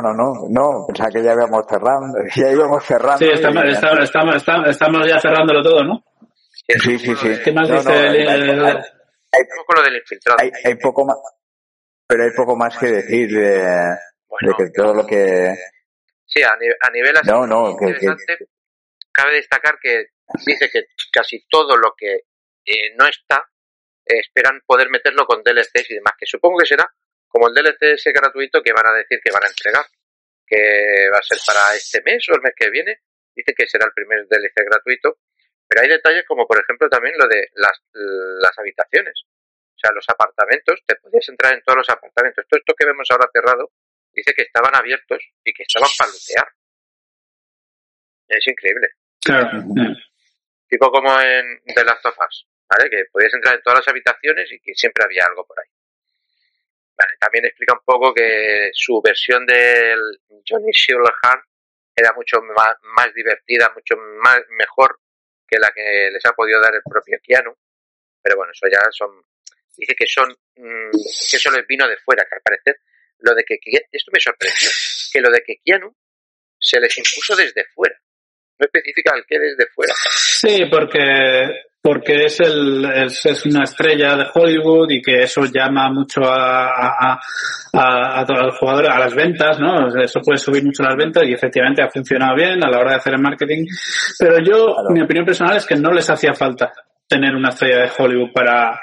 No, no, no, no, pensaba que ya íbamos cerrando, [LAUGHS] ya íbamos cerrando. Sí, estamos, y- estamos, estamos, ya cerrándolo todo, ¿no? Sí, sí, sí. ¿Qué más No, dice no, el- hay- el- hay- Vamos con lo del infiltrado. hay, hay poco más, pero hay poco más que decir de, que todo lo que, sí, a, ni- a nivel así no, no, que, que- interesante, cabe destacar que dice que casi todo lo que eh, no está, eh, esperan poder meterlo con DLCs y demás, que supongo que será como el DLC ese gratuito que van a decir que van a entregar, que va a ser para este mes o el mes que viene, dice que será el primer DLC gratuito, pero hay detalles como por ejemplo también lo de las, las habitaciones, O sea, los apartamentos, te podías entrar en todos los apartamentos. Todo esto que vemos ahora cerrado, dice que estaban abiertos y que estaban para lootear. Es increíble. Claro. Tipo como en The Last of Us, ¿vale? Que podías entrar en todas las habitaciones y que siempre había algo por ahí. Vale, también explica un poco que su versión del Johnny Silverhand era mucho más, divertida, mucho más mejor que la que les ha podido dar el propio Keanu. Pero bueno, eso ya son. Dice que son. mm, que eso les vino de fuera, que al parecer. Lo de que. que- Esto me sorprendió. Que lo de que Keanu se les impuso desde fuera. No especifica el que desde fuera. Sí, porque porque es el es, es una estrella de Hollywood y que eso llama mucho a, a, a, a los jugadores a las ventas, ¿no? Eso puede subir mucho las ventas y efectivamente ha funcionado bien a la hora de hacer el marketing. Pero yo, Claro. mi opinión personal es que no les hacía falta tener una estrella de Hollywood para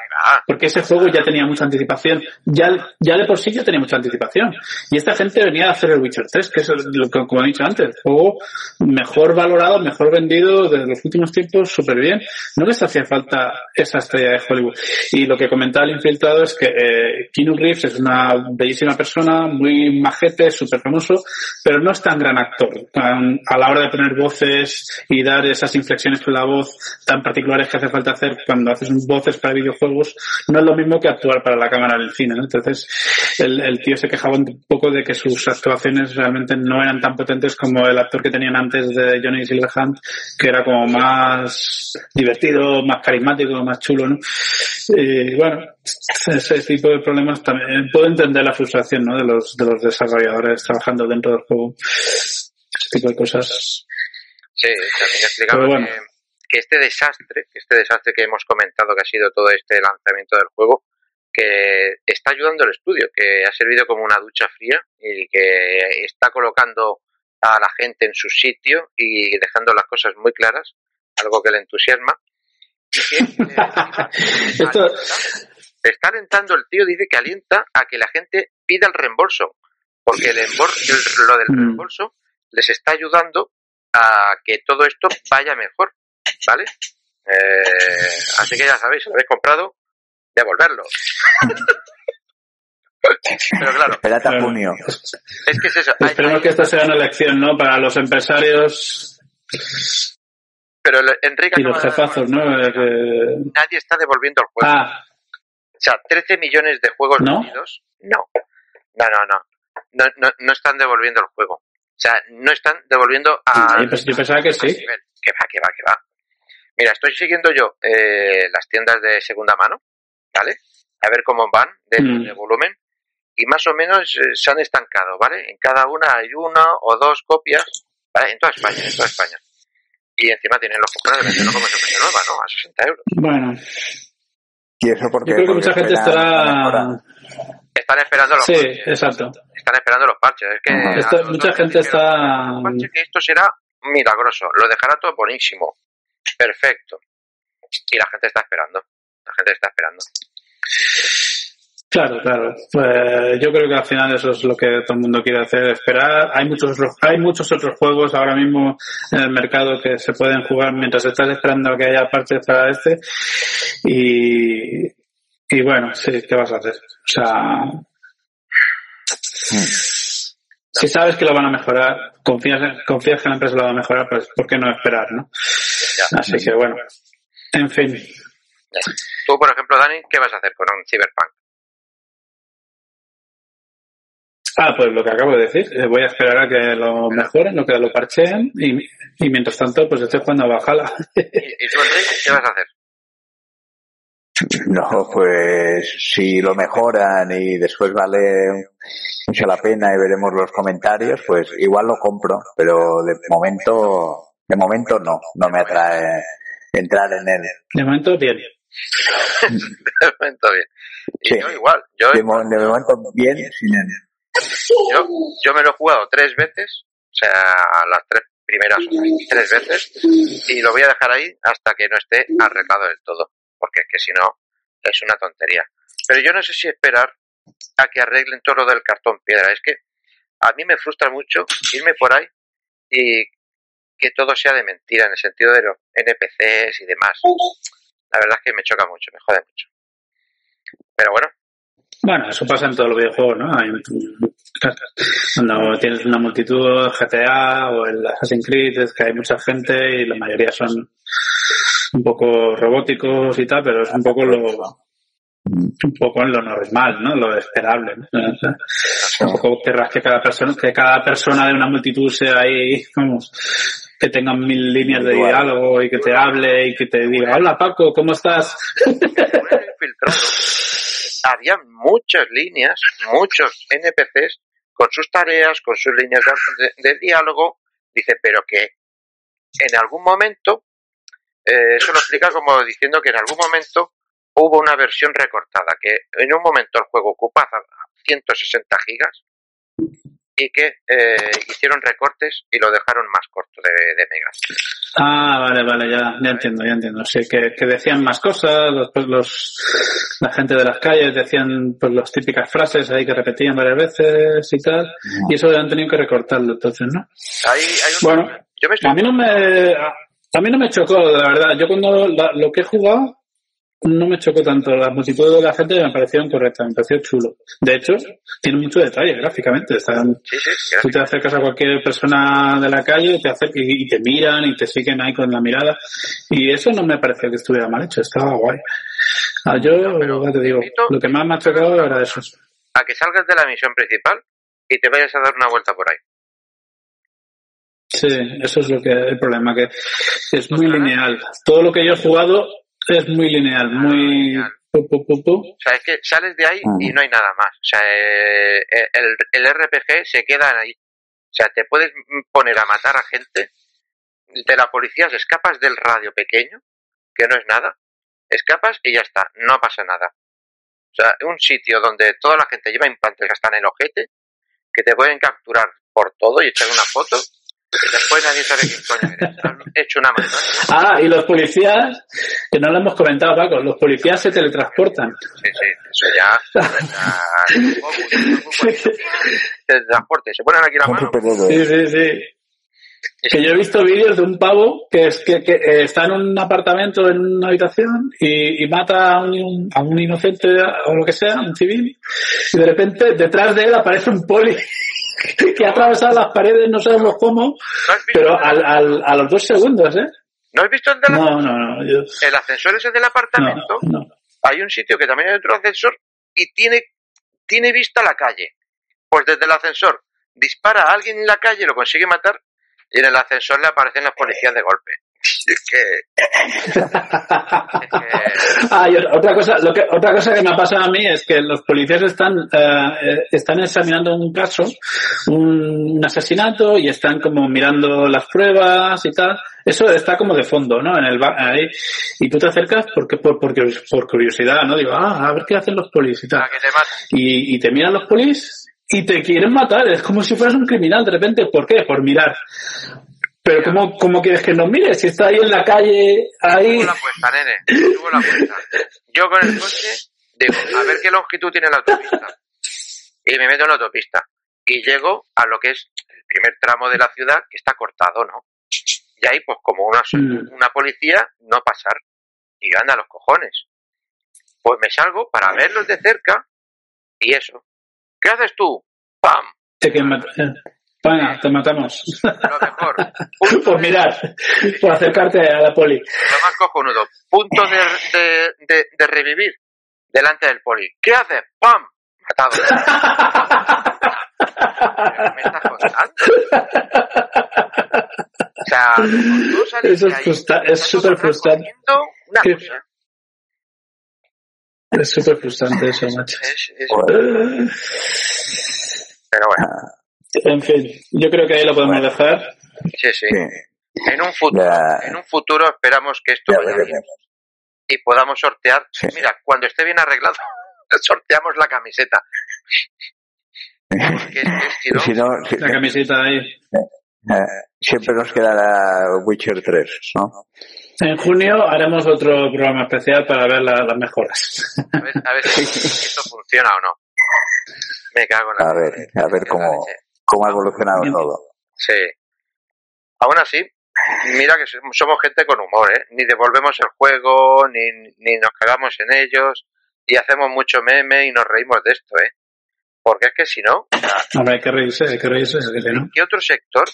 porque ese juego ya tenía mucha anticipación. Ya, ya de por sí ya tenía mucha anticipación. Y esta gente venía a hacer el Witcher 3, que es lo que, como he dicho antes, el juego mejor valorado, mejor vendido de los últimos tiempos, súper bien. No les hacía falta esa estrella de Hollywood. Y lo que comentaba el infiltrado es que eh, Keanu Reeves es una bellísima persona, muy majete, súper famoso, pero no es tan gran actor. A la hora de poner voces y dar esas inflexiones con la voz tan particulares que hace falta hacer cuando haces voces para videojuegos, no es lo mismo que actuar para la cámara en el cine. ¿no? Entonces, el, el tío se quejaba un poco de que sus actuaciones realmente no eran tan potentes como el actor que tenían antes de Johnny Silverhand, que era como más divertido, más carismático, más chulo, ¿no? Y bueno, ese tipo de problemas también puedo entender la frustración, ¿no? De los de los desarrolladores trabajando dentro del juego. Ese tipo de cosas. Sí, también explicaba Pero bueno. que, que este desastre, que este desastre que hemos comentado que ha sido todo este lanzamiento del juego, que está ayudando al estudio, que ha servido como una ducha fría y que está colocando a la gente en su sitio y dejando las cosas muy claras, algo que le entusiasma. Y que, eh, [LAUGHS] Esto, está alentando el tío, dice que alienta a que la gente pida el reembolso, porque el el- lo del Mm. reembolso les está ayudando a que todo esto vaya mejor, ¿vale? Eh, así que ya sabéis, si lo habéis comprado, devolverlo. [LAUGHS] Pero claro, Espérate a junio. es que es eso. hay- esperemos hay- que esta sea una lección, ¿no? Para los empresarios pero el- Enrique y los jefazos, ¿no? Eh, que- Nadie está devolviendo el juego. Ah, O sea, 13 millones de juegos ¿No? vendidos. No. No, no, no. No, no, no están devolviendo el juego. O sea, no están devolviendo a. yo pens- yo pensaba que sí. Que va, que va, que va. Mira, estoy siguiendo yo eh, las tiendas de segunda mano, ¿vale? A ver cómo van de, Mm. de volumen. Y más o menos eh, se han estancado, ¿vale? En cada una hay una o dos copias, ¿vale? En toda España, en toda España. Y encima tienen los compradores de venderlo como si fuese nueva, ¿no? A 60 euros. Bueno, Y eso porque, yo creo que mucha gente estará... Están esperando los Sí, parches. exacto. Están esperando los parches. Es que Esto- mucha gente está... "Un parche que esto será milagroso. Lo dejará todo buenísimo. Perfecto. Y la gente está esperando. La gente está esperando. Claro, claro. Pues yo creo que al final eso es lo que todo el mundo quiere hacer, esperar. Hay muchos otros, hay muchos otros juegos ahora mismo en el mercado que se pueden jugar mientras estás esperando a que haya parches para este. Y, y bueno, sí, ¿qué vas a hacer? O sea, si sabes que lo van a mejorar, confías, confías que la empresa lo va a mejorar, pues ¿por qué no esperar, no? Así que bueno, en fin. Tú, por ejemplo, Dani, ¿qué vas a hacer con un Cyberpunk? Ah, pues lo que acabo de decir. eh, Voy a esperar a que lo mejoren, lo que lo parcheen y, y mientras tanto pues estoy jugando a Bajala. ¿Y, y tú, Enrique, qué vas a hacer? No, pues si lo mejoran y después vale mucho la pena y veremos los comentarios, pues igual lo compro, pero de momento, de momento no, no me atrae entrar en él. De momento, bien. [LAUGHS] De momento bien. Y Sí. yo igual. Yo, De, mo- de momento bien sin él. yo, yo me lo he jugado tres veces. O sea, las tres primeras tres veces. Y lo voy a dejar ahí hasta que no esté arreglado del todo. Porque es que si no, es una tontería. Pero yo no sé si esperar a que arreglen todo lo del cartón piedra. Es que a mí me frustra mucho irme por ahí y que todo sea de mentira en el sentido de los NPCs y demás. La verdad es que me choca mucho, me jode mucho. Pero bueno, Bueno, eso pasa en todos los videojuegos, ¿no? Cuando tienes una multitud, GTA o el Assassin's Creed, es que hay mucha gente y la mayoría son un poco robóticos y tal, pero es un poco lo un poco lo normal, ¿no? Lo esperable. ¿no? O sea, Tampoco querrás que cada persona, que cada persona de una multitud sea ahí, vamos, que tenga mil líneas de diálogo y que te hable y que te diga, hola Paco, ¿cómo estás? [LAUGHS] había muchas líneas, muchos NPCs con sus tareas, con sus líneas de diálogo. Dice, pero que en algún momento, eh, eso lo explica como diciendo que en algún momento hubo una versión recortada, que en un momento el juego ocupaba 160 gigas y que eh, hicieron recortes y lo dejaron más corto de, de megas. Ah, vale, vale, ya, ya entiendo, ya entiendo. Sí, que, que decían más cosas, después los, la gente de las calles decían pues las típicas frases ahí que repetían varias veces y tal, y eso han tenido que recortarlo entonces, ¿no? Hay, hay un- Bueno, yo me estoy a mí no me, a, a mí no me chocó, la verdad. Yo cuando la- lo que he jugado no me chocó tanto. La multitud de la gente me parecieron correctas, me pareció chulo. De hecho, tiene mucho detalle gráficamente. Están, Sí, sí, Tú te acercas a cualquier persona de la calle te acercas y y te miran y te siguen ahí con la mirada. Y eso no me pareció que estuviera mal hecho, estaba guay. Ah, yo, pero ya te digo, invito- lo que más me ha chocado era eso. a que salgas de la misión principal y te vayas a dar una vuelta por ahí. Sí, eso es lo que el problema, que es muy lineal. Todo lo que yo he jugado es muy lineal, muy... lineal. pu, pu, pu, pu. O sea, es que sales de ahí y Mm. no hay nada más. O sea, eh, el, el RPG se queda ahí. O sea, te puedes poner a matar a gente. De la policía escapas del radio pequeño, que no es nada. Escapas y ya está, no pasa nada. O sea, un sitio donde toda la gente lleva implantes hasta en el ojete, que te pueden capturar por todo y echar una foto. Y después nadie sabe quién coño eres. Han hecho una matanza. Ah, y los policías, que no lo hemos comentado, Paco, los policías se teletransportan. Sí, sí, eso ya. El transporte, se ponen aquí la mano. Sí, sí, sí. Que yo he visto vídeos de un pavo que es que, que, eh, está en un apartamento, en una habitación, y, y mata a un, a un inocente o lo que sea, un civil, y de repente detrás de él aparece un poli [LAUGHS] que ha atravesado las paredes, no sabemos cómo, ¿No has visto, pero al, al- a los dos segundos, ¿eh? ¿no has visto el, No, no, no. yo- el ascensor ese del apartamento? no. Hay un sitio que también hay otro ascensor y tiene, tiene vista a la calle. Pues desde el ascensor dispara a alguien en la calle, lo consigue matar y en el ascensor le aparecen los policías de golpe. Es que, [LAUGHS] Ah, y otra cosa, lo que, otra cosa que me ha pasado a mí es que los policías están, eh, eh, están examinando un caso, un, un asesinato, y están como mirando las pruebas y tal. Eso está como de fondo, ¿no? En el bar, ahí. Y tú te acercas porque, por, por, por curiosidad, ¿no? Digo, ah, a ver qué hacen los polis y tal. maten. Y, y te miran los polis y te quieren matar. Es como si fueras un criminal de repente. ¿Por qué? Por mirar. Pero ¿cómo, cómo quieres que nos mire? Si está ahí en la calle, ahí... Subo la apuesta, nene. Subo la. Yo con el coche digo, a ver qué longitud tiene la autopista. Y me meto en la autopista. Y llego a lo que es el primer tramo de la ciudad que está cortado, ¿no? Y ahí, pues como una, Mm. una policía, no pasar. Y yo, anda, los cojones. Pues me salgo para verlos de cerca y eso. ¿Qué haces tú? ¡Pam! Te. Venga, te matamos. Lo mejor. [LAUGHS] por mirar, por acercarte a la poli. Lo más cojonudo. Punto de, de, de, de revivir delante del poli. ¿Qué haces? ¡Pam! Matado. ¿Me estás contando? O sea, tú sales Eso de es ahí, frustra- es estás súper frustrante. Es súper frustrante eso, macho. Es, es- Joder. pero bueno, En fin, yo creo que ahí lo podemos dejar. sí, sí. Sí, En un futuro, Ya. en un futuro esperamos que esto ya vaya bien y podamos sortear. Sí. Mira, cuando esté bien arreglado, [LAUGHS] sorteamos la camiseta. [LAUGHS] Porque es que si no, si no, si- La camiseta ahí. eh, siempre nos quedará Witcher 3, ¿no? En junio haremos otro programa especial para ver la- las mejoras. a ver, a ver si esto [LAUGHS] funciona o no. Me cago en la A ver, a ver cómo, cómo ha evolucionado todo. Sí. Aún así, mira que somos gente con humor, ¿eh? Ni devolvemos el juego, ni, ni nos cagamos en ellos. y hacemos mucho meme y nos reímos de esto, ¿eh? Porque es que si no, [LAUGHS] Hombre, hay que reírse, hay que reírse. que no. ¿en qué otro sector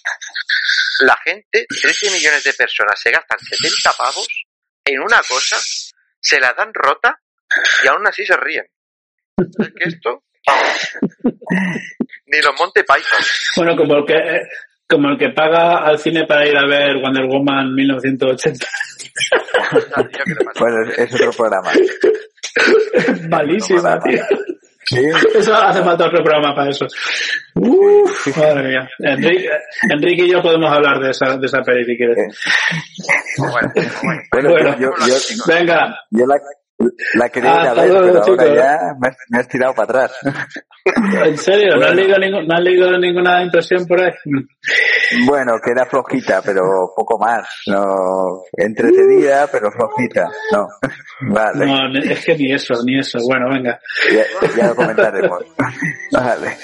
la gente, 13 millones de personas, se gastan 70 pavos en una cosa, se la dan rota y aún así se ríen? Es que esto, vamos, [LAUGHS] ni los Monte Python. Bueno, como el que como el que paga al cine para ir a ver Wonder Woman 1980. ¿sabes? Yo que le pasa. Bueno, es otro programa. Malísima, tío. Sí, Eso hace falta otro programa para eso. Uf, madre mía. Enrique, Enrique y yo podemos hablar de esa, de esa peli si quieres. Bueno, bueno. bueno, Bueno. yo, yo, Venga, yo la, la quería ir a Hasta ver, luego, pero ahora chicos. ya me, has- me has tirado para atrás. [LAUGHS] en serio, ¿no has leído, no has leído ninguna impresión por ahí? Bueno, que era flojita, pero poco más. No, entretenida, pero flojita. No, [LAUGHS] vale, No, es que ni eso, ni eso. Bueno, venga. ya, ya lo comentaremos. [LAUGHS] Vale,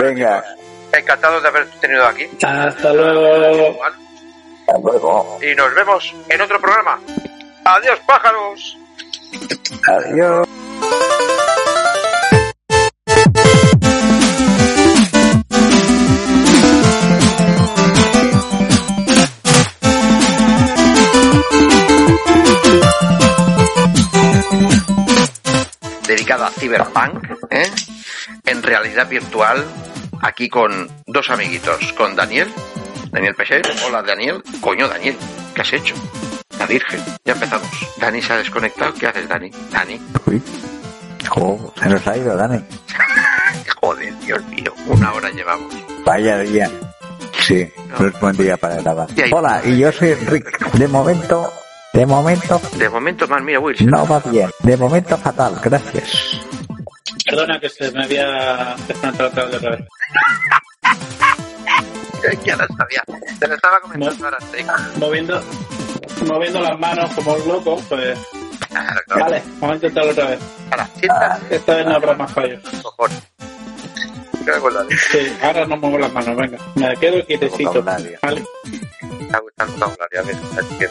venga, Encantado de haber tenido aquí. Hasta luego. Hasta luego. Y nos vemos en otro programa. Adiós, pájaros. Adiós. dedicada a Cyberpunk, ¿eh? en realidad virtual, aquí con dos amiguitos, con Daniel, Daniel Peixer. Hola Daniel, coño Daniel, ¿qué has hecho? La Virgen, ya empezamos. Dani se ha desconectado, ¿qué haces Dani? Dani, Uy. Jo, se nos ha ido, Dani. [LAUGHS] joder, Dios mío, una hora llevamos. Vaya día. Sí, no es buen día para grabar. Y Hola, y yo soy Rick. De momento, de momento, De momento más, mira Wilson. no va bien. De momento fatal, gracias. Perdona que se me había desconectado otra vez otra vez. [LAUGHS] ya lo sabía, te lo estaba comentando ahora. sí. Moviendo, moviendo las manos como un loco, pues. Claro, claro. Vale, vamos a intentarlo otra vez. Esta vez no habrá más fallos. Sí, ahora no muevo las manos, venga. Me quedo quietecito. Vale. Me el vocabulario, a ver,